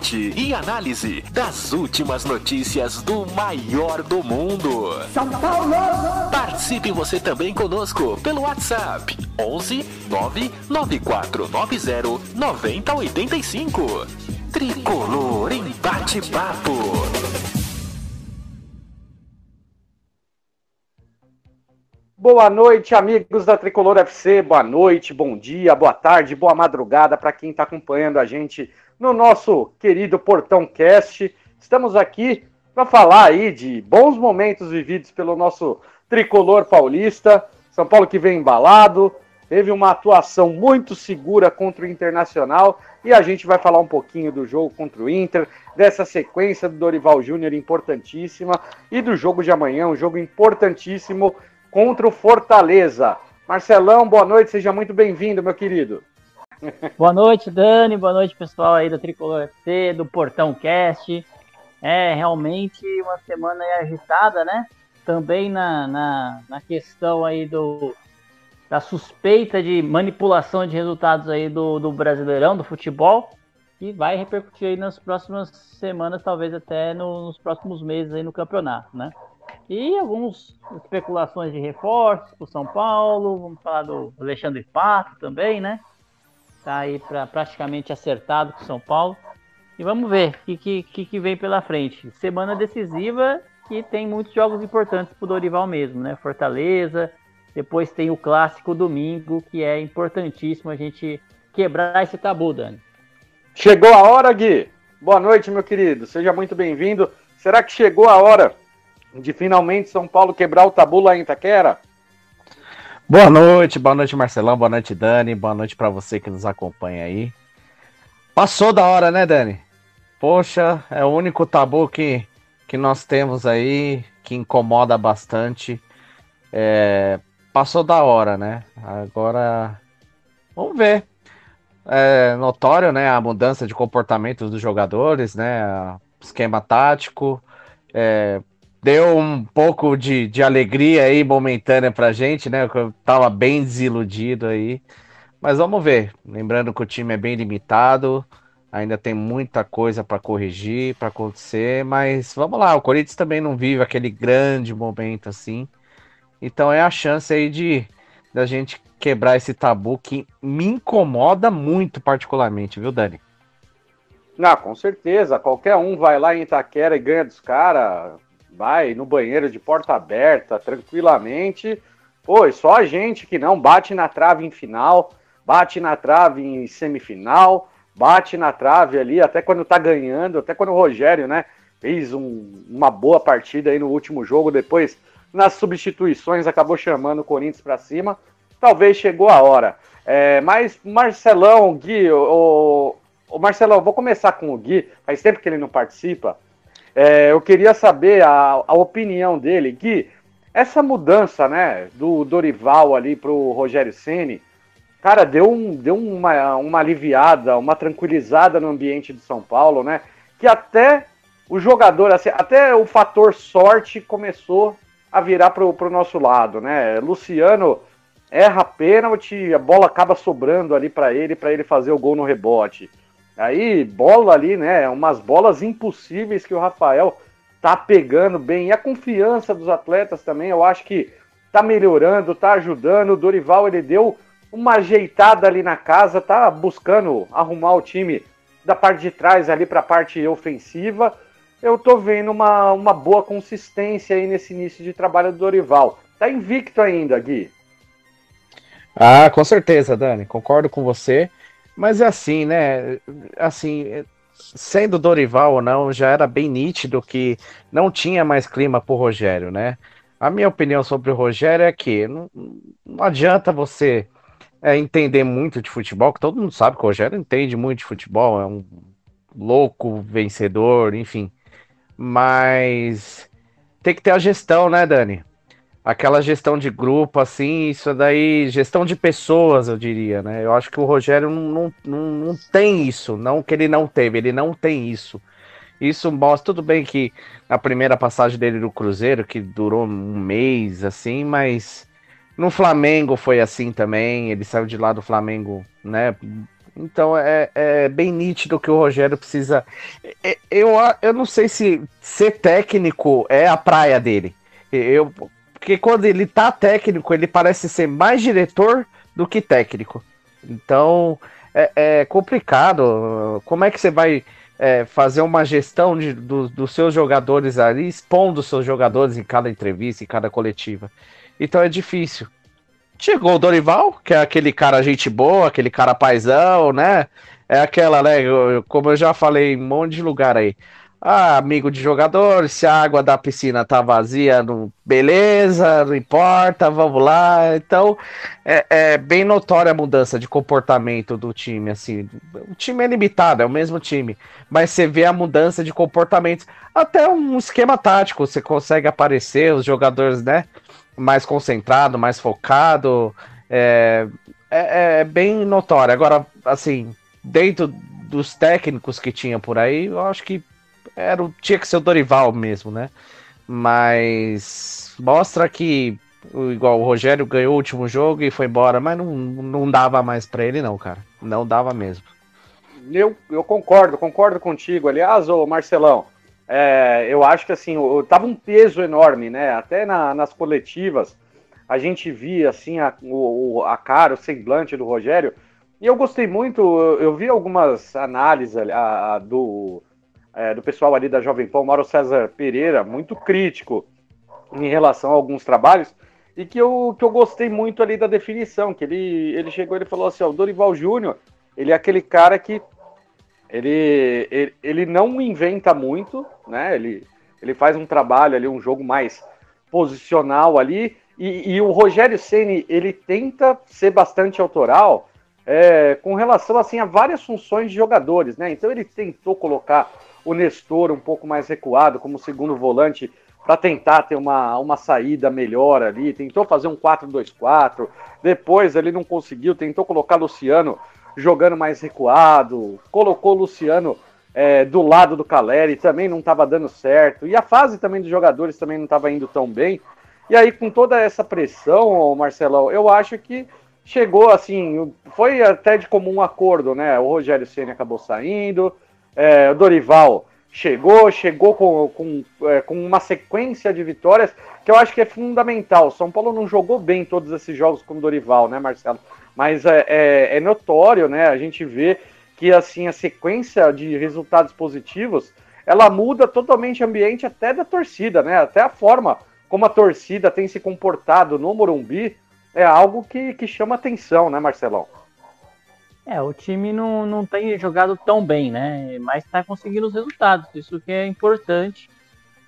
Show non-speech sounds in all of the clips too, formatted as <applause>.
Debate e análise das últimas notícias do maior do mundo. São Paulo! Participe você também conosco pelo WhatsApp 11 99490 9085. Tricolor em bate-papo. Boa noite, amigos da Tricolor FC. Boa noite, bom dia, boa tarde, boa madrugada para quem está acompanhando a gente no nosso querido Portão Cast. Estamos aqui para falar aí de bons momentos vividos pelo nosso tricolor paulista. São Paulo que vem embalado, teve uma atuação muito segura contra o Internacional e a gente vai falar um pouquinho do jogo contra o Inter, dessa sequência do Dorival Júnior importantíssima e do jogo de amanhã, um jogo importantíssimo contra o Fortaleza. Marcelão, boa noite, seja muito bem-vindo, meu querido. Boa noite, Dani. Boa noite, pessoal aí do Tricolor FC, do Portão Cast. É realmente uma semana agitada, né? Também na, na, na questão aí do, da suspeita de manipulação de resultados aí do, do Brasileirão, do futebol, que vai repercutir aí nas próximas semanas, talvez até no, nos próximos meses aí no campeonato, né? E algumas especulações de reforços para o São Paulo, vamos falar do Alexandre Pato também, né? Tá aí pra, praticamente acertado com o São Paulo. E vamos ver o que, que, que vem pela frente. Semana decisiva que tem muitos jogos importantes pro Dorival mesmo, né? Fortaleza, depois tem o clássico domingo, que é importantíssimo a gente quebrar esse tabu, Dani. Chegou a hora, Gui. Boa noite, meu querido. Seja muito bem-vindo. Será que chegou a hora de finalmente São Paulo quebrar o tabu lá em Itaquera? Boa noite, boa noite Marcelão, boa noite Dani, boa noite para você que nos acompanha aí. Passou da hora, né, Dani? Poxa, é o único tabu que, que nós temos aí, que incomoda bastante. É, passou da hora, né? Agora, vamos ver. É notório, né, a mudança de comportamento dos jogadores, né? Esquema tático. É, deu um pouco de, de alegria aí momentânea pra gente, né? Eu tava bem desiludido aí. Mas vamos ver. Lembrando que o time é bem limitado, ainda tem muita coisa para corrigir, para acontecer, mas vamos lá, o Corinthians também não vive aquele grande momento assim. Então é a chance aí de da gente quebrar esse tabu que me incomoda muito particularmente, viu, Dani? Não, com certeza. Qualquer um vai lá em Itaquera e ganha dos caras vai no banheiro de porta aberta, tranquilamente. Pô, só a gente que não bate na trave em final, bate na trave em semifinal, bate na trave ali até quando tá ganhando, até quando o Rogério, né, fez um, uma boa partida aí no último jogo, depois nas substituições acabou chamando o Corinthians para cima. Talvez chegou a hora. É, mas Marcelão, Gui, o, o Marcelão, vou começar com o Gui, faz tempo que ele não participa. É, eu queria saber a, a opinião dele, que essa mudança, né, do Dorival ali pro Rogério Ceni, cara, deu, um, deu uma, uma aliviada, uma tranquilizada no ambiente de São Paulo, né? Que até o jogador, assim, até o fator sorte começou a virar pro, pro nosso lado, né? Luciano erra pênalti, a bola acaba sobrando ali para ele, para ele fazer o gol no rebote. Aí, bola ali, né? Umas bolas impossíveis que o Rafael tá pegando bem. E a confiança dos atletas também, eu acho que tá melhorando, tá ajudando. O Dorival, ele deu uma ajeitada ali na casa, tá buscando arrumar o time da parte de trás ali para a parte ofensiva. Eu tô vendo uma, uma boa consistência aí nesse início de trabalho do Dorival. Tá invicto ainda, Gui. Ah, com certeza, Dani. Concordo com você. Mas é assim, né? Assim, sendo Dorival ou não, já era bem nítido que não tinha mais clima pro Rogério, né? A minha opinião sobre o Rogério é que não, não adianta você é, entender muito de futebol, que todo mundo sabe que o Rogério entende muito de futebol, é um louco vencedor, enfim. Mas tem que ter a gestão, né, Dani? Aquela gestão de grupo, assim, isso daí, gestão de pessoas, eu diria, né? Eu acho que o Rogério não, não, não tem isso, não que ele não teve, ele não tem isso. Isso mostra, tudo bem que a primeira passagem dele no Cruzeiro, que durou um mês, assim, mas no Flamengo foi assim também, ele saiu de lá do Flamengo, né? Então é, é bem nítido que o Rogério precisa. É, eu, eu não sei se ser técnico é a praia dele. Eu, porque quando ele tá técnico, ele parece ser mais diretor do que técnico. Então é, é complicado. Como é que você vai é, fazer uma gestão de, do, dos seus jogadores ali, expondo os seus jogadores em cada entrevista, em cada coletiva? Então é difícil. Chegou o Dorival, que é aquele cara gente boa, aquele cara paizão, né? É aquela, né? Como eu já falei em um monte de lugar aí. Ah, amigo de jogador, se a água da piscina tá vazia, não, beleza, não importa, vamos lá. Então, é, é, bem notória a mudança de comportamento do time, assim. O time é limitado, é o mesmo time, mas você vê a mudança de comportamento. Até um esquema tático, você consegue aparecer, os jogadores, né, mais concentrado, mais focado. É, é, é bem notório. Agora, assim, dentro dos técnicos que tinha por aí, eu acho que era, tinha que ser o Dorival mesmo, né? Mas mostra que, igual o Rogério ganhou o último jogo e foi embora, mas não, não dava mais para ele, não, cara. Não dava mesmo. Eu, eu concordo, concordo contigo. Aliás, ô Marcelão, é, eu acho que assim, o, tava um peso enorme, né? Até na, nas coletivas a gente via assim a, o, a cara, o semblante do Rogério. E eu gostei muito, eu, eu vi algumas análises a, a, do, é, do pessoal ali da Jovem Pan, Mauro César Pereira, muito crítico em relação a alguns trabalhos, e que eu, que eu gostei muito ali da definição, que ele, ele chegou e falou assim, o Dorival Júnior, ele é aquele cara que ele, ele, ele não inventa muito, né, ele, ele faz um trabalho ali, um jogo mais posicional ali, e, e o Rogério Ceni ele tenta ser bastante autoral é, com relação assim a várias funções de jogadores, né? Então ele tentou colocar o Nestor um pouco mais recuado como segundo volante para tentar ter uma, uma saída melhor ali, tentou fazer um 4-2-4, depois ele não conseguiu, tentou colocar Luciano jogando mais recuado, colocou Luciano é, do lado do Caleri, também não estava dando certo, e a fase também dos jogadores também não estava indo tão bem, e aí com toda essa pressão, Marcelão, eu acho que chegou assim, foi até de comum acordo, né, o Rogério Senna acabou saindo, é, Dorival chegou, chegou com, com, é, com uma sequência de vitórias que eu acho que é fundamental. São Paulo não jogou bem todos esses jogos com Dorival, né, Marcelo? Mas é, é, é notório, né? A gente vê que assim a sequência de resultados positivos ela muda totalmente o ambiente até da torcida, né? Até a forma como a torcida tem se comportado no Morumbi é algo que, que chama atenção, né, Marcelão? É, o time não, não tem jogado tão bem, né? Mas está conseguindo os resultados. Isso que é importante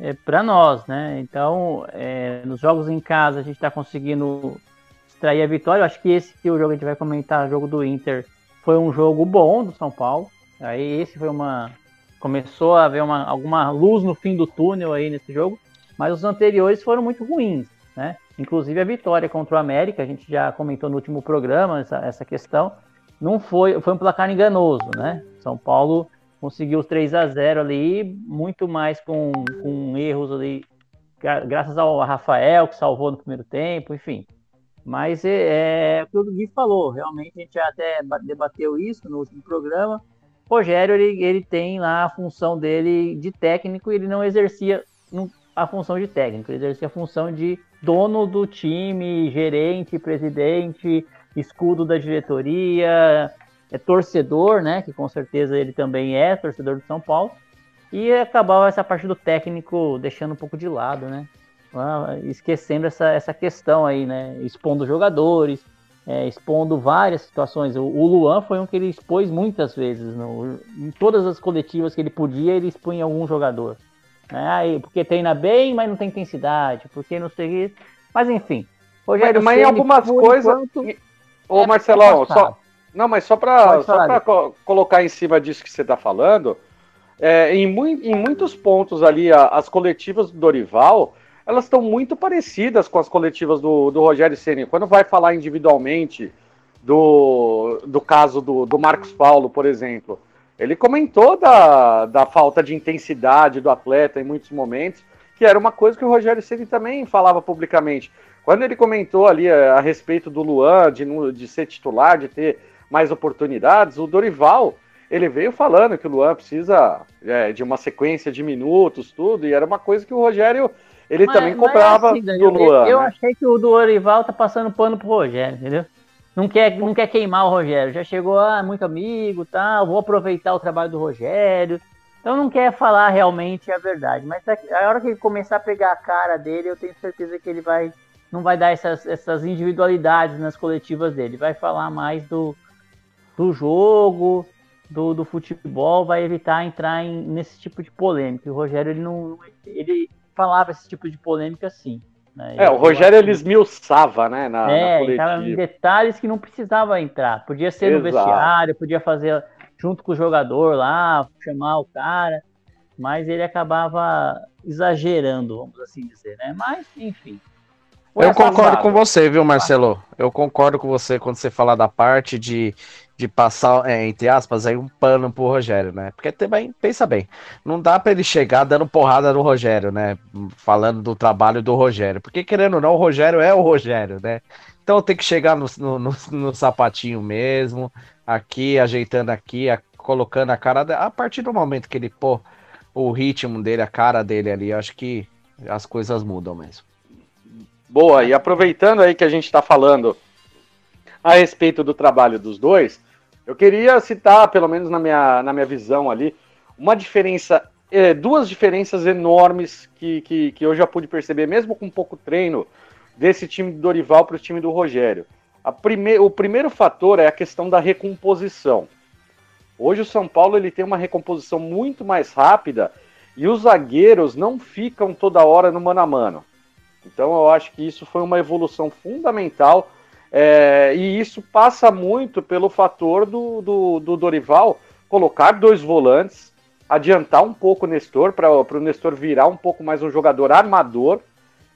é, para nós, né? Então, é, nos jogos em casa a gente está conseguindo extrair a vitória. Eu acho que esse que o jogo a gente vai comentar, o jogo do Inter, foi um jogo bom do São Paulo. Aí esse foi uma começou a haver uma, alguma luz no fim do túnel aí nesse jogo, mas os anteriores foram muito ruins, né? Inclusive a vitória contra o América, a gente já comentou no último programa essa, essa questão não foi, foi um placar enganoso, né? São Paulo conseguiu os 3 a 0 ali, muito mais com, com erros ali, graças ao Rafael, que salvou no primeiro tempo, enfim. Mas é, é o que o Gui falou, realmente a gente até debateu isso no último programa. O Rogério, ele, ele tem lá a função dele de técnico e ele não exercia a função de técnico, ele exercia a função de dono do time, gerente, presidente, escudo da diretoria, é torcedor, né? Que com certeza ele também é torcedor do São Paulo. E acabava essa parte do técnico deixando um pouco de lado, né? Ah, esquecendo essa, essa questão aí, né? Expondo jogadores, é, expondo várias situações. O, o, Luan foi um que ele expôs muitas vezes. No, em todas as coletivas que ele podia, ele expunha algum jogador. Né? Porque treina bem, mas não tem intensidade. Porque não sei. Mas enfim. Rogério mas, mas em algumas coisas. Enquanto... Ô, é, Marcelão, só. Não, mas só para co colocar em cima disso que você está falando, é, em, mu em, muitos pontos ali, a, as coletivas do Dorival, elas estão muito parecidas com as coletivas do, do Rogério Ceni. Quando vai falar individualmente do, do caso do, do Marcos Paulo, por exemplo, ele comentou da, da falta de intensidade do atleta em muitos momentos, que era uma coisa que o Rogério Ceni também falava publicamente. Quando ele comentou ali a, a respeito do Luan, de, de ser titular, de ter mais oportunidades, o Dorival ele veio falando que o Luan precisa é, de uma sequência de minutos, tudo, e era uma coisa que o Rogério ele mas, também cobrava assim, do Luan. Eu, eu né? achei que o Dorival tá passando pano pro Rogério, entendeu? Não quer, não quer queimar o Rogério. Já chegou, ah, muito amigo, tal, vou aproveitar o trabalho do Rogério. Então não quer falar realmente a verdade. Mas a hora que ele começar a pegar a cara dele, eu tenho certeza que ele vai não vai dar essas, essas individualidades nas coletivas dele. Vai falar mais do, do jogo, do, do futebol, vai evitar entrar em, nesse tipo de polêmica. O Rogério ele não ele falava esse tipo de polêmica assim. Né? É, o Rogério ele esmiuçava, né? Na, é, na em detalhes que não precisava entrar. Podia ser Exato. no vestiário, podia fazer junto com o jogador lá, chamar o cara, mas ele acabava exagerando, vamos assim dizer, né? Mas, enfim. Eu concordo com você, viu, Marcelo? Eu concordo com você quando você fala da parte de de passar, é, entre aspas, aí um pano pro Rogério, né? Porque também, pensa bem, não dá para ele chegar dando porrada no Rogério, né? Falando do trabalho do Rogério. Porque, querendo ou não, o Rogério é o Rogério, né? Então tem que chegar no, no, no, sapatinho mesmo, aqui, ajeitando aqui, a, colocando a cara. A partir do momento que ele pô o ritmo dele, a cara dele ali, acho que as coisas mudam mesmo. Boa, e aproveitando aí que a gente está falando a respeito do trabalho dos dois, eu queria citar, pelo menos na minha, na minha visão ali, uma diferença, é, duas diferenças enormes que, que, que eu já pude perceber, mesmo com pouco treino, desse time do Dorival para o time do Rogério. Prime o primeiro fator é a questão da recomposição. Hoje o São Paulo ele tem uma recomposição muito mais rápida e os zagueiros não ficam toda hora no mano a mano. Então eu acho que isso foi uma evolução fundamental é, e isso passa muito pelo fator do, do, do, Dorival colocar dois volantes, adiantar um pouco o Nestor, para o Nestor virar um pouco mais um jogador armador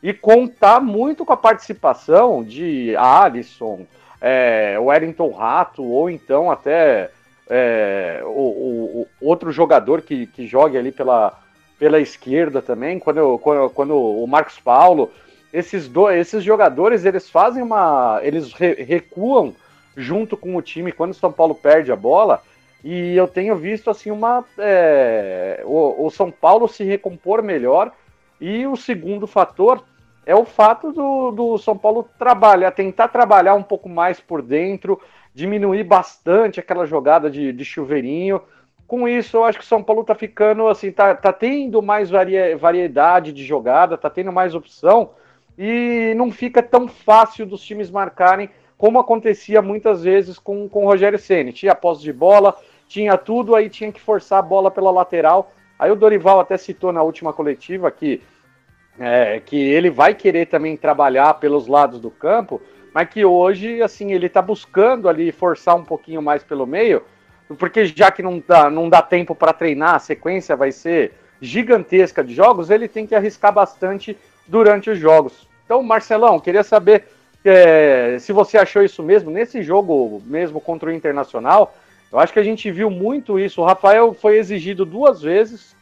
e contar muito com a participação de Alisson, é, Wellington Rato, ou então até é, o, o, o, outro jogador que, que jogue ali pela, pela esquerda também, quando, quando, quando o Marcos Paulo esses, do, esses jogadores eles fazem uma. Eles re, recuam junto com o time quando o São Paulo perde a bola. E eu tenho visto assim uma. É, o, o, São Paulo se recompor melhor. E o segundo fator é o fato do, do São Paulo trabalhar, tentar trabalhar um pouco mais por dentro, diminuir bastante aquela jogada de, de chuveirinho. Com isso, eu acho que o São Paulo tá ficando assim, tá, tá tendo mais variedade de jogada, tá tendo mais opção e não fica tão fácil dos times marcarem como acontecia muitas vezes com, com o Rogério Ceni. Tinha posse de bola, tinha tudo, aí tinha que forçar a bola pela lateral. Aí o Dorival até citou na última coletiva que, é, que ele vai querer também trabalhar pelos lados do campo, mas que hoje, assim, ele está buscando ali forçar um pouquinho mais pelo meio, porque já que não dá, não dá tempo para treinar, a sequência vai ser gigantesca de jogos, ele tem que arriscar bastante durante os jogos. Então, Marcelão, queria saber é, se você achou isso mesmo nesse jogo mesmo contra o Internacional. Eu acho que a gente viu muito isso. O Rafael foi exigido duas vezes,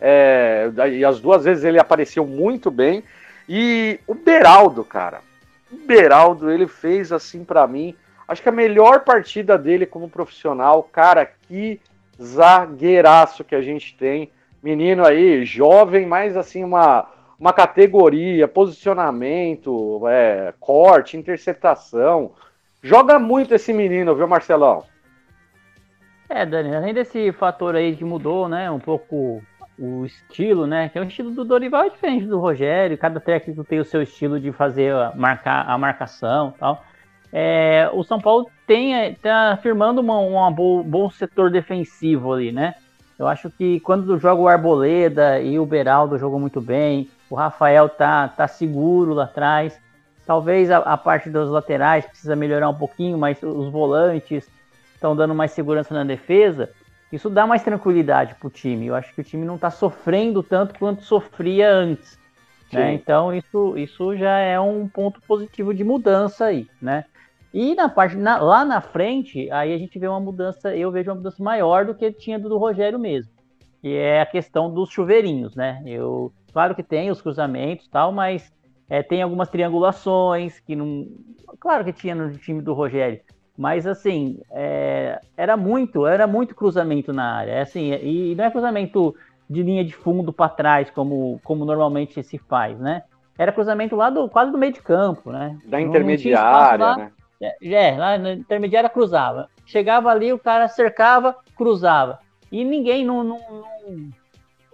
é, e as duas vezes ele apareceu muito bem. E o Beraldo, cara, o Beraldo, ele fez assim para mim, acho que a melhor partida dele como profissional. Cara, que zagueiraço que a gente tem. Menino aí, jovem, mas assim, uma uma categoria, posicionamento, é, corte, interceptação. Joga muito esse menino, viu, Marcelão? É, Dani, além desse fator aí que mudou, né, um pouco o estilo, né, que é o estilo do Dorival é diferente do Rogério, cada técnico tem o seu estilo de fazer a, marcar, a marcação tal. É, o São Paulo tem, tá firmando uma bo, bom setor defensivo ali, né? Eu acho que quando joga o Arboleda e o Beraldo jogam muito bem, o Rafael tá, tá seguro lá atrás. Talvez a, a parte dos laterais precisa melhorar um pouquinho, mas os volantes estão dando mais segurança na defesa. Isso dá mais tranquilidade para o time. Eu acho que o time não está sofrendo tanto quanto sofria antes. Né? Então isso, isso já é um ponto positivo de mudança aí, né? E na parte na, lá na frente, aí a gente vê uma mudança, eu vejo uma mudança maior do que tinha do, do Rogério mesmo, que é a questão dos chuveirinhos, né? Eu, claro que tem os cruzamentos tal, mas é, tem algumas triangulações que não, claro que tinha no time do Rogério, mas assim é, era muito, era muito cruzamento na área, é, assim, e não é cruzamento de linha de fundo para trás como, como normalmente se faz, né? Era cruzamento lá do quase do meio de campo, né? Da intermediária, né? É, é, lá na intermediária cruzava. Chegava ali, o cara cercava, cruzava. E ninguém não, não, não,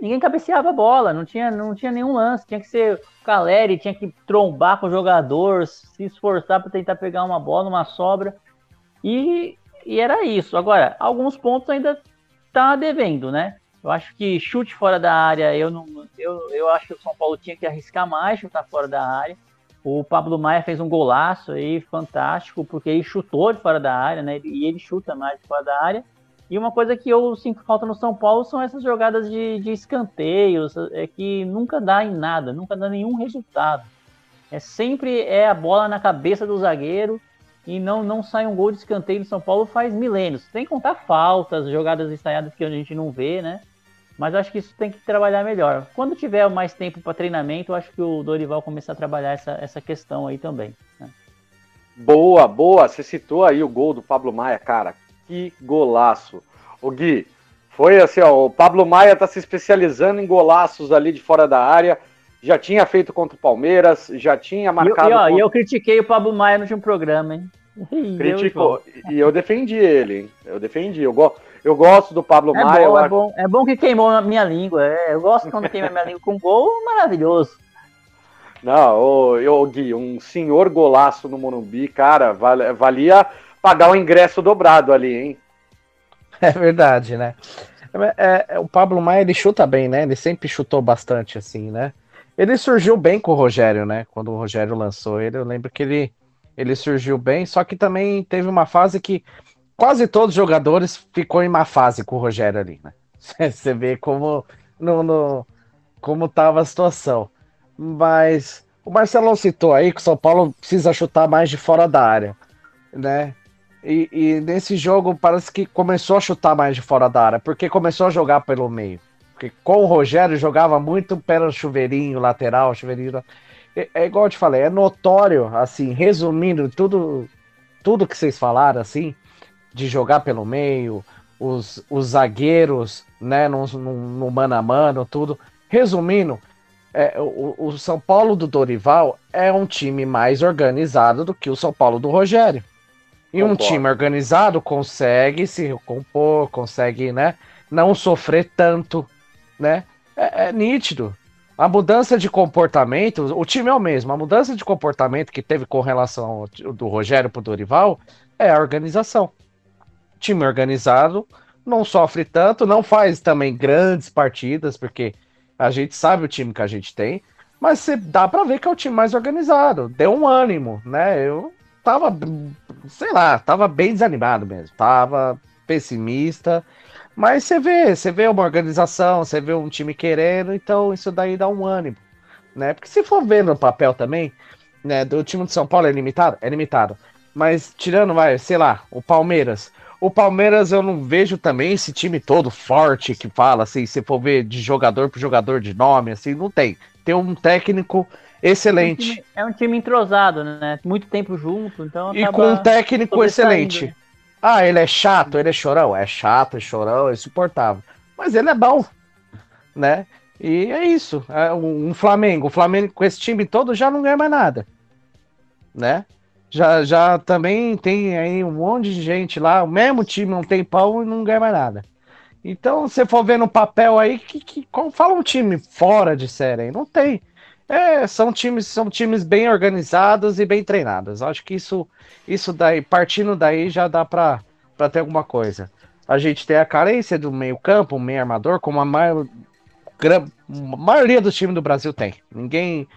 ninguém cabeceava a bola, não tinha, não tinha nenhum lance. Tinha que ser o Caleri, tinha que trombar com o jogador, se esforçar para tentar pegar uma bola, uma sobra. E, e era isso. Agora, alguns pontos ainda tá devendo, né? Eu acho que chute fora da área, eu não, eu, eu acho que o São Paulo tinha que arriscar mais chutar fora da área. O Pablo Maia fez um golaço aí fantástico, porque ele chutou de fora da área, né? E ele chuta mais de fora da área. E uma coisa que eu sinto falta no São Paulo são essas jogadas de, de escanteios, é que nunca dá em nada, nunca dá nenhum resultado. É sempre é a bola na cabeça do zagueiro e não, não sai um gol de escanteio no São Paulo faz milênios. Sem contar faltas, jogadas ensaiadas que a gente não vê, né? Mas eu acho que isso tem que trabalhar melhor. Quando tiver mais tempo para treinamento, eu acho que o Dorival começar a trabalhar essa, essa questão aí também. Né? Boa, boa. Você citou aí o gol do Pablo Maia, cara. Que golaço. O Gui, foi assim, ó, o Pablo Maia está se especializando em golaços ali de fora da área. Já tinha feito contra o Palmeiras, já tinha marcado. E, e, ó, contra... e eu critiquei o Pablo Maia no último programa, hein? Criticou. E eu defendi ele, hein? Eu defendi. Eu gosto. Eu gosto do Pablo é Maia. Bom, é, acho... bom, é bom que queimou a minha língua. É, eu gosto quando queima a minha língua com gol, maravilhoso. Não, ô, eu, Gui, um senhor golaço no Morumbi, cara, valia pagar o ingresso dobrado ali, hein? É verdade, né? É, é, o Pablo Maia, ele chuta bem, né? Ele sempre chutou bastante, assim, né? Ele surgiu bem com o Rogério, né? Quando o Rogério lançou ele, eu lembro que ele, ele surgiu bem, só que também teve uma fase que quase todos os jogadores ficou em má fase com o Rogério ali, né? <laughs> Você vê como no, no, como tava a situação. Mas o Marcelo citou aí que o São Paulo precisa chutar mais de fora da área, né? E, e, nesse jogo parece que começou a chutar mais de fora da área, porque começou a jogar pelo meio. Porque com o Rogério jogava muito pelo chuveirinho lateral, chuveirinho. É, é igual eu te falei, é notório, assim, resumindo tudo, tudo que vocês falaram, assim, de jogar pelo meio, os, os zagueiros, né, no, no, no mano a mano, tudo. Resumindo, é, o, o, São Paulo do Dorival é um time mais organizado do que o São Paulo do Rogério. E Concordo. um time organizado consegue se recompor, consegue, né, não sofrer tanto, né? É, é nítido. A mudança de comportamento, o time é o mesmo, a mudança de comportamento que teve com relação ao, do Rogério para o Dorival é a organização time organizado não sofre tanto, não faz também grandes partidas, porque a gente sabe o time que a gente tem, mas você dá para ver que é o time mais organizado. Deu um ânimo, né? Eu tava, sei lá, tava bem desanimado mesmo, tava pessimista, mas você vê, você vê uma organização, você vê um time querendo, então isso daí dá um ânimo, né? Porque se for ver no papel também, né, do time de São Paulo é limitado, é limitado. Mas tirando, vai, sei lá, o Palmeiras, o Palmeiras eu não vejo também esse time todo forte que fala, assim, se for ver de jogador por jogador de nome, assim, não tem. Tem um técnico excelente. É um time, é um time entrosado, né? Muito tempo junto, então. E com um técnico excelente. Ah, ele é chato, ele é chorão. É chato, é chorão, é insuportável. Mas ele é bom, né? E é isso. É um Flamengo. O Flamengo com esse time todo já não ganha mais nada, né? Já, já também tem aí um monte de gente lá, o mesmo time não tem pau e não ganha mais nada. Então, se for ver no papel aí, que, que, fala um time fora de série aí, não tem. É, são times, são times bem organizados e bem treinados. Acho que isso, isso daí, partindo daí, já dá para ter alguma coisa. A gente tem a carência do meio-campo, um meio armador, como a maior, maioria dos times do Brasil tem. Ninguém.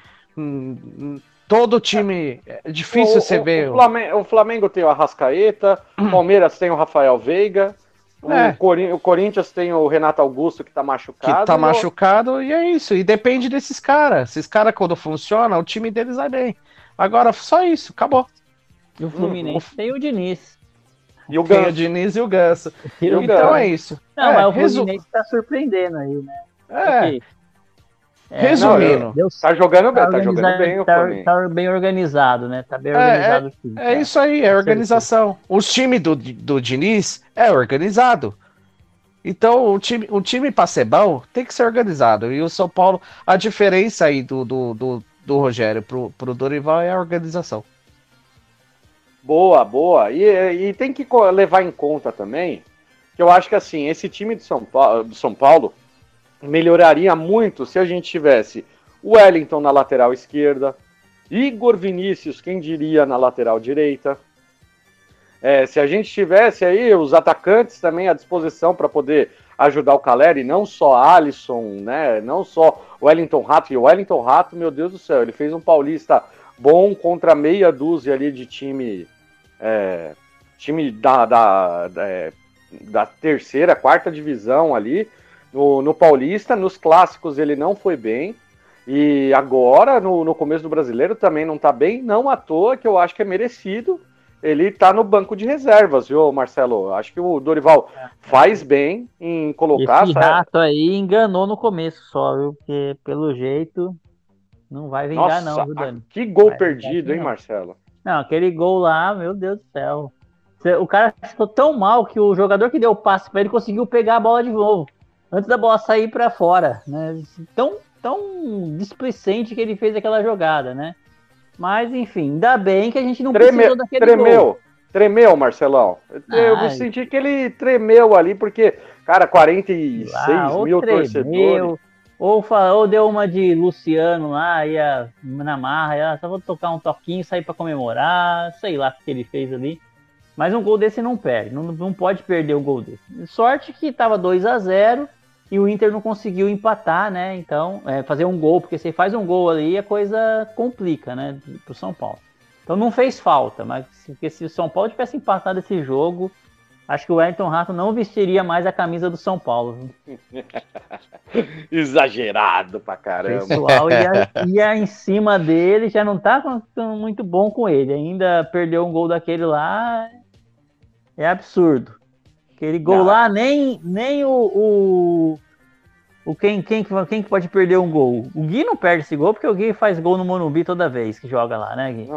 Todo time. É difícil o, você o, ver. O Flamengo, o Flamengo, tem o Arrascaeta, o hum. Palmeiras tem o Rafael Veiga. É. O, Cori o, Corinthians tem o Renato Augusto que tá machucado. Que tá machucado, e é isso. E depende desses caras. Esses caras, quando funciona, o time deles vai bem. Agora, só isso, acabou. E o Fluminense hum, tem o Diniz. E o Ganso. Tem o Diniz e o Ganso. E o então Ganso. é isso. Não, é, mas o Fluminense resu... tá surpreendendo aí, né? É. É, Resumindo, não, tá jogando bem, tá, tá jogando bem tá, tá, bem organizado, né? Tá bem organizado é, é, é isso aí, é organização. O time do, do Diniz é organizado. Então, o time, o time para ser bom tem que ser organizado. E o São Paulo, a diferença aí do, do, do, do Rogério pro, pro Dorival é a organização. Boa, boa. E, e tem que levar em conta também que eu acho que assim, esse time de São Paulo, de São Paulo melhoraria muito se a gente tivesse o Wellington na lateral esquerda, Igor Vinícius, quem diria, na lateral direita. É, se a gente tivesse aí os atacantes também à disposição para poder ajudar o Caleri, não só Alisson, né? Não só o Wellington Rato. E o Wellington Rato, meu Deus do céu, ele fez um paulista bom contra meia dúzia ali de time. É, time da, da, da, é, da terceira, quarta divisão ali no, no Paulista, nos clássicos ele não foi bem. E agora, no, no começo do brasileiro, também não tá bem, não à toa, que eu acho que é merecido. Ele tá no banco de reservas, viu, Marcelo? Acho que o Dorival faz bem em colocar. Esse rato aí enganou no começo só, viu? Porque pelo jeito não vai vingar, Nossa, não, viu, Dani? Que gol vai perdido, hein, Marcelo? Não, aquele gol lá, meu Deus do céu. O cara ficou tão mal que o jogador que deu o passe para ele conseguiu pegar a bola de novo antes da bola sair para fora, né? Tão, tão displicente que ele fez aquela jogada, né? Mas, enfim, ainda bem que a gente não Treme, precisou daquele Tremeu, gol. tremeu, Marcelão. Eu ah, senti que ele tremeu ali, porque, cara, 46 lá, mil tremeu, torcedores. Ou, ou deu uma de Luciano lá, ia na marra, ia, só vou tocar um toquinho, sair para comemorar, sei lá o que ele fez ali. Mas um gol desse não perde, não, não pode perder o gol desse. Sorte que tava 2 a 0 e o Inter não conseguiu empatar, né? Então, é, fazer um gol, porque se faz um gol ali, a coisa complica, né? Pro São Paulo. Então não fez falta, mas porque se o São Paulo tivesse empatado esse jogo, acho que o Wellington Rato não vestiria mais a camisa do São Paulo. <laughs> Exagerado pra caramba. O pessoal ia, ia <laughs> em cima dele, já não tá muito bom com ele. Ainda perdeu um gol daquele lá. É absurdo. Aquele gol não. lá, nem, nem o, o, o quem, quem, quem pode perder um gol? O Gui não perde esse gol, porque o Gui faz gol no Morumbi toda vez que joga lá, né, Gui?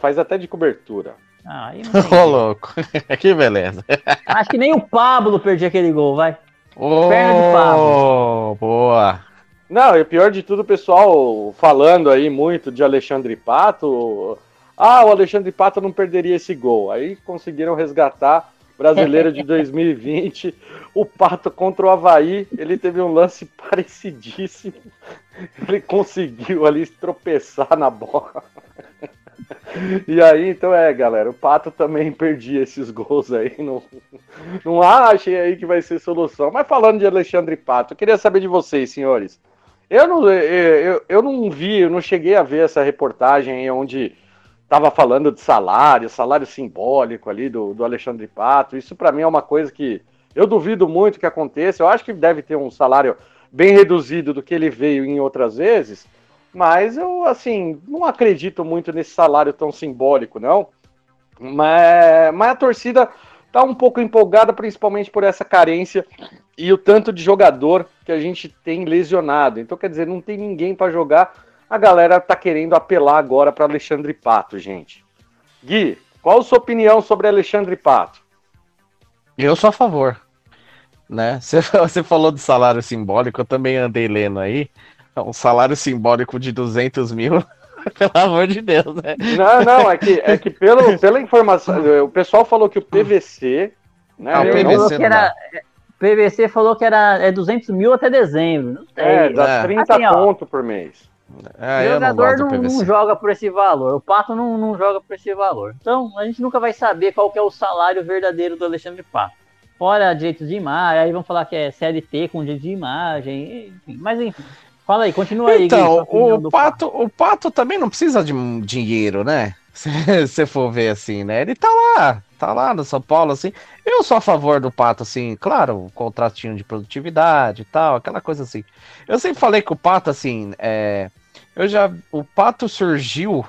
Faz até de cobertura. Ah, aí não <laughs> Ô, louco. <laughs> que beleza. Acho que nem o Pablo perdia aquele gol, vai. Oh, Perna de Pablo. Boa. Não, e pior de tudo, o pessoal falando aí muito de Alexandre Pato. Ah, o Alexandre Pato não perderia esse gol. Aí conseguiram resgatar brasileiro de 2020. O Pato contra o Havaí, ele teve um lance parecidíssimo. Ele conseguiu ali tropeçar na bola. E aí, então é, galera, o Pato também perdia esses gols aí. Não, não achem aí que vai ser solução. Mas falando de Alexandre Pato, eu queria saber de vocês, senhores. Eu não, eu, eu não vi, eu não cheguei a ver essa reportagem onde estava falando de salário, salário simbólico ali do, do Alexandre Pato. Isso para mim é uma coisa que eu duvido muito que aconteça. Eu acho que deve ter um salário bem reduzido do que ele veio em outras vezes, mas eu assim não acredito muito nesse salário tão simbólico, não. Mas, mas a torcida tá um pouco empolgada, principalmente por essa carência e o tanto de jogador que a gente tem lesionado. Então, quer dizer, não tem ninguém para jogar a galera tá querendo apelar agora para Alexandre Pato, gente. Gui, qual a sua opinião sobre Alexandre Pato? Eu sou a favor. Né? <laughs> Você falou de salário simbólico, eu também andei lendo aí. Um salário simbólico de 200 mil, <laughs> pelo amor de Deus, né? Não, não, é que, é que pelo, pela informação, o pessoal falou que o PVC. Né, ah, o PVC, que era, PVC falou que era é 200 mil até dezembro. Não sei. É, dá 30 assim, pontos por mês. É, o jogador não, não, não, joga por esse valor. O Pato não, não joga por esse valor. Então, a gente nunca vai saber qual é o salário verdadeiro do Alexandre Pato. Fora direitos de imagem, aí vão falar que é CLT com direito de imagem, enfim. Mas enfim, fala aí, continua aí. Então, o, Pato, o Pato também não precisa de dinheiro, né? <laughs> Se você for ver assim, né? Ele tá lá, tá lá no São Paulo, assim. Eu sou a favor do Pato, assim, claro, o contratinho de produtividade e tal, aquela coisa assim. Eu sempre falei que o Pato, assim, é, eu já. O Pato surgiu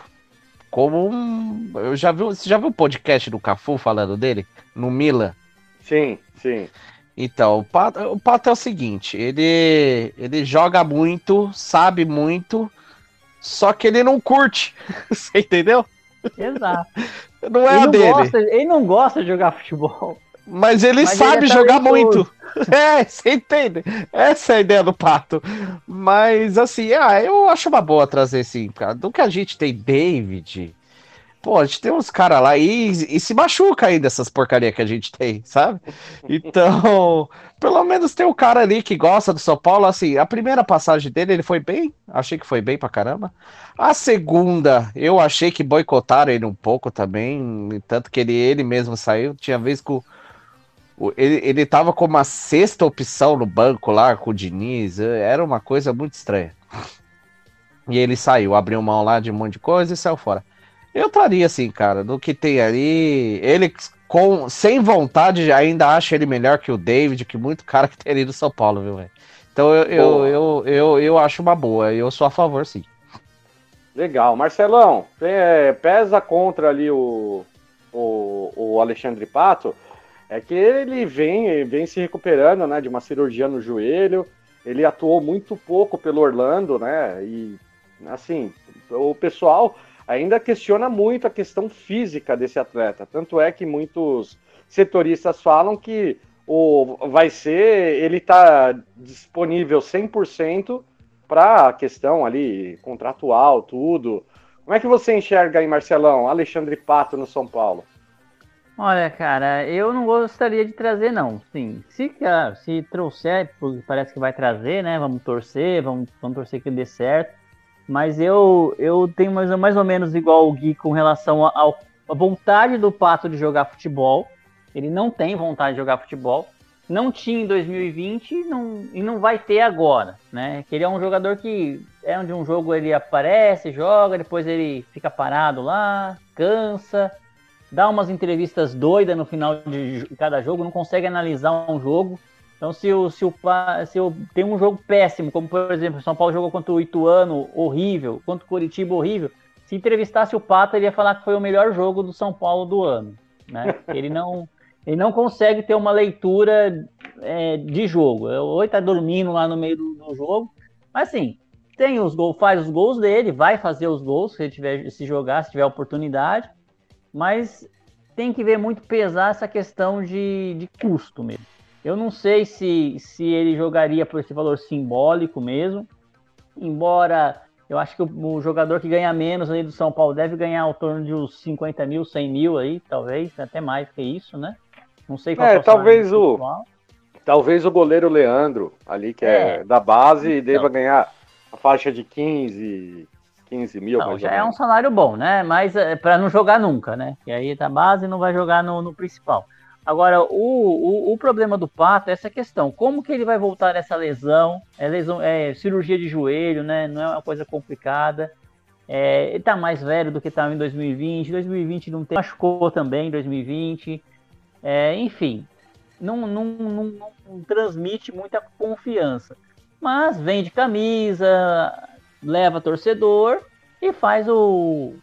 como um. Eu já vi. Você já viu o podcast do Cafu falando dele? No Mila? Sim, sim. Então, o Pato, o Pato é o seguinte, ele, ele joga muito, sabe muito, só que ele não curte. <laughs> Você entendeu? Exato. Não é ele, a não dele. gosta, ele não gosta de jogar futebol. Mas ele Mas sabe ele é jogar muito. <laughs> É, você entende? Essa é a ideia do Pato. Mas, assim, ah, eu acho uma boa trazer, sim, cara. Do que a gente tem David. Pô, a gente tem uns caras lá e, e se machuca ainda essas porcarias que a gente tem, sabe? Então, <laughs> pelo menos tem o cara ali que gosta do São Paulo. Assim, a primeira passagem dele, ele foi bem. Achei que foi bem pra caramba. A segunda, eu achei que boicotaram ele um pouco também. Tanto que ele, ele mesmo saiu. Tinha vez que o- ele, ele tava como a sexta opção no banco lá com o Diniz. Era uma coisa muito estranha. E ele saiu, abriu mão lá de um monte de coisa e saiu fora. Eu estaria assim, cara, do que tem ali. Ele com, sem vontade ainda acha ele melhor que o David, que muito cara que tem ali do São Paulo, viu, velho? Então eu, eu, eu, eu, eu acho uma boa. Eu sou a favor, sim. Legal. Marcelão, pesa contra ali o, o, o Alexandre Pato, é que ele vem, vem se recuperando né, de uma cirurgia no joelho. Ele atuou muito pouco pelo Orlando, né? E assim, o pessoal ainda questiona muito a questão física desse atleta. Tanto é que muitos setoristas falam que o, vai ser, ele está disponível 100% para a questão ali contratual, tudo. Como é que você enxerga aí, Marcelão, Alexandre Pato no São Paulo? Olha, cara, eu não gostaria de trazer, não. Sim, se, cara, se trouxer, parece que vai trazer, né? Vamos torcer, vamos, vamos torcer que dê certo. Mas eu, eu tenho mais, mais ou menos igual o Gui com relação à vontade do Pato de jogar futebol. Ele não tem vontade de jogar futebol. Não tinha em 2020 e não, e não vai ter agora, né? Que ele é um jogador que é onde um jogo ele aparece, joga, depois ele fica parado lá, cansa, dá umas entrevistas doidas no final de cada jogo, não consegue analisar um jogo. Então, se o, se o, se o tem um jogo péssimo, como por exemplo, o São Paulo jogou contra o Ituano, horrível, contra o Curitiba, horrível. Se entrevistasse o Pato, ele ia falar que foi o melhor jogo do São Paulo do ano. Né? <laughs> Ele não, ele não consegue ter uma leitura é, de jogo. Ou ele tá dormindo lá no meio do, do jogo. Mas assim, tem os gols, faz os gols dele, vai fazer os gols se ele tiver se jogar, se tiver oportunidade. Mas tem que ver muito pesar essa questão de, de custo mesmo. Eu não sei se, se ele jogaria por esse valor simbólico mesmo. Embora eu acho que o, o jogador que ganha menos aí do São Paulo deve ganhar ao torno de uns 50 mil, 100 mil aí, talvez, até mais que isso, né? Não sei qual É, salário talvez o- pessoal. Talvez o goleiro Leandro, ali que é, É. da base, Então. deva ganhar a faixa de 15, 15 mil. Não, já é um salário bom, né? Mas é, para não jogar nunca, né? E aí da base não vai jogar no, no principal. Agora, o, o, o problema do Pato é essa questão. Como que ele vai voltar dessa lesão? É, lesão, é cirurgia de joelho, né? Não é uma coisa complicada. É, ele tá mais velho do que estava em 2020. 2020 não tem. Machucou também em 2020. É, enfim, não, não, não, não transmite muita confiança. Mas vende camisa, leva torcedor e faz o,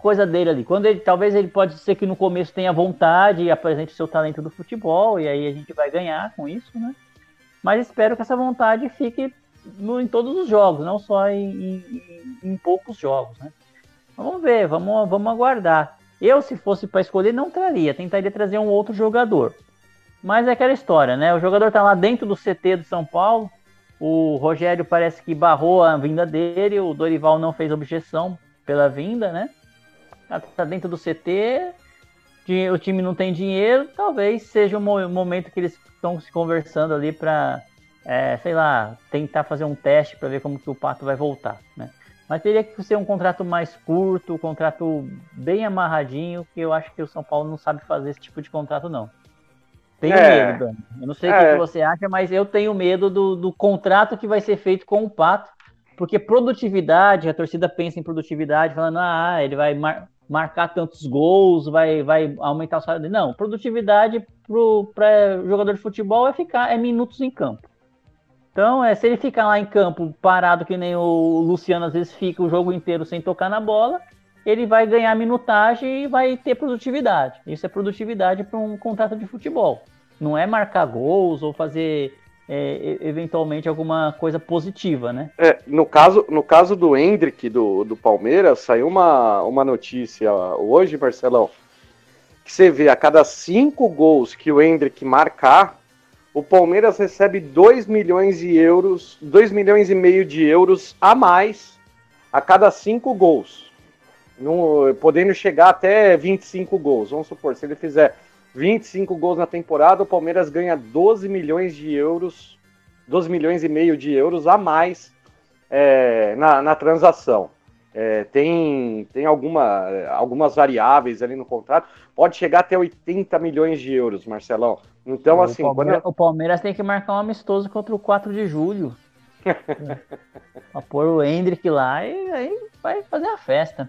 coisa dele ali. Quando ele, talvez ele pode ser que no começo tenha vontade e apresente o seu talento do futebol, e aí a gente vai ganhar com isso, né? Mas espero que essa vontade fique no- em todos os jogos, não só em, em- em poucos jogos, né? Vamos ver, vamos, vamos aguardar. Eu, se fosse para escolher, não traria, tentaria trazer um outro jogador. Mas é aquela história, né? O jogador tá lá dentro do CT do São Paulo, o Rogério parece que barrou a vinda dele, o Dorival não fez objeção pela vinda, né? Tá- Tá dentro do CT, o time não tem dinheiro, talvez seja o mo- momento que eles estão se conversando ali para, sei lá, tentar fazer um teste para ver como que o Pato vai voltar, né? Mas teria que ser um contrato mais curto, um contrato bem amarradinho, que eu acho que o São Paulo não sabe fazer esse tipo de contrato, não. Tenho É. medo, Dani. Eu não sei o É. que você acha, mas eu tenho medo do, do contrato que vai ser feito com o Pato, porque produtividade, a torcida pensa em produtividade, falando, ah, ele vai mar- marcar tantos gols, vai, vai aumentar o salário dele. Não, produtividade para jogador de futebol é ficar é minutos em campo. Então, é, se ele ficar lá em campo parado, que nem o Luciano às vezes fica o jogo inteiro sem tocar na bola, ele vai ganhar minutagem e vai ter produtividade. Isso é produtividade para um contrato de futebol. Não é marcar gols ou fazer é, eventualmente alguma coisa positiva, né? É, no caso, no caso do Hendrick do, do Palmeiras, saiu uma, uma notícia hoje, Marcelão, que você vê a cada cinco gols que o Hendrick marcar, o Palmeiras recebe 2 milhões de euros, 2 milhões e meio de euros a mais a cada cinco gols. No, podendo chegar até 25 gols. Vamos supor, se ele fizer 25 gols na temporada, o Palmeiras ganha 12 milhões de euros, 12 milhões e meio de euros a mais é, na, na, transação. É, tem tem alguma, algumas variáveis ali no contrato, pode chegar até 80 milhões de euros, Marcelão. Então, o assim. Palmeiras, quando... O Palmeiras tem que marcar um amistoso contra o 4 de julho. <laughs> pra pôr o Hendrick lá e aí vai fazer a festa.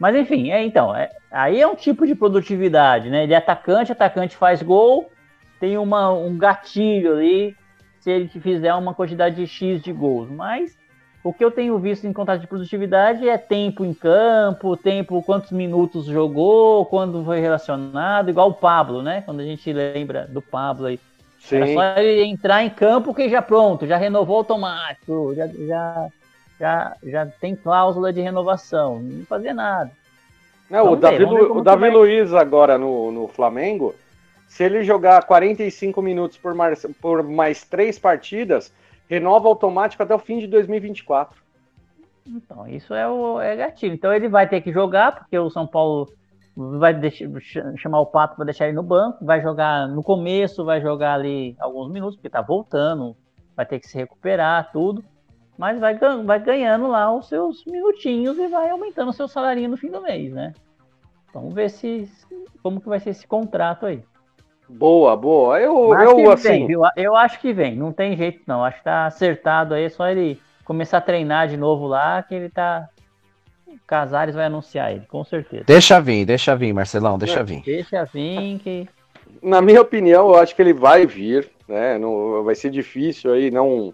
Mas enfim, é, então, é, aí é um tipo de produtividade, né? Ele é atacante, atacante faz gol, tem uma, um gatilho ali se ele fizer uma quantidade de X de gols. Mas o que eu tenho visto em contrato de produtividade é tempo em campo, tempo, quantos minutos jogou, quando foi relacionado, igual o Pablo, né? Quando a gente lembra do Pablo aí. Sim. Era só ele entrar em campo que já pronto, já renovou automático, já, já já, já tem cláusula de renovação, não fazia nada. Não, o Davi, Lu, o Davi Luiz agora no, no Flamengo, se ele jogar 45 minutos por mais, por mais três partidas, renova automático até o fim de 2024. Então, isso é o é gatilho. Então ele vai ter que jogar, porque o São Paulo vai deixar, chamar o Pato para deixar ele no banco, vai jogar no começo, vai jogar ali alguns minutos, porque tá voltando, vai ter que se recuperar, tudo mas vai, vai ganhando lá os seus minutinhos e vai aumentando o seu salário no fim do mês, né? Vamos ver se como que vai ser esse contrato aí. Boa, boa. Eu, eu assim. Vem, eu acho que vem, não tem jeito não. Acho que tá acertado aí, é só ele começar a treinar de novo lá, que ele tá. Casares vai anunciar ele, com certeza. Deixa vir, deixa vir, Marcelão, deixa é, vir. Deixa vir que. Na minha opinião, eu acho que ele vai vir, né? Não, vai ser difícil aí não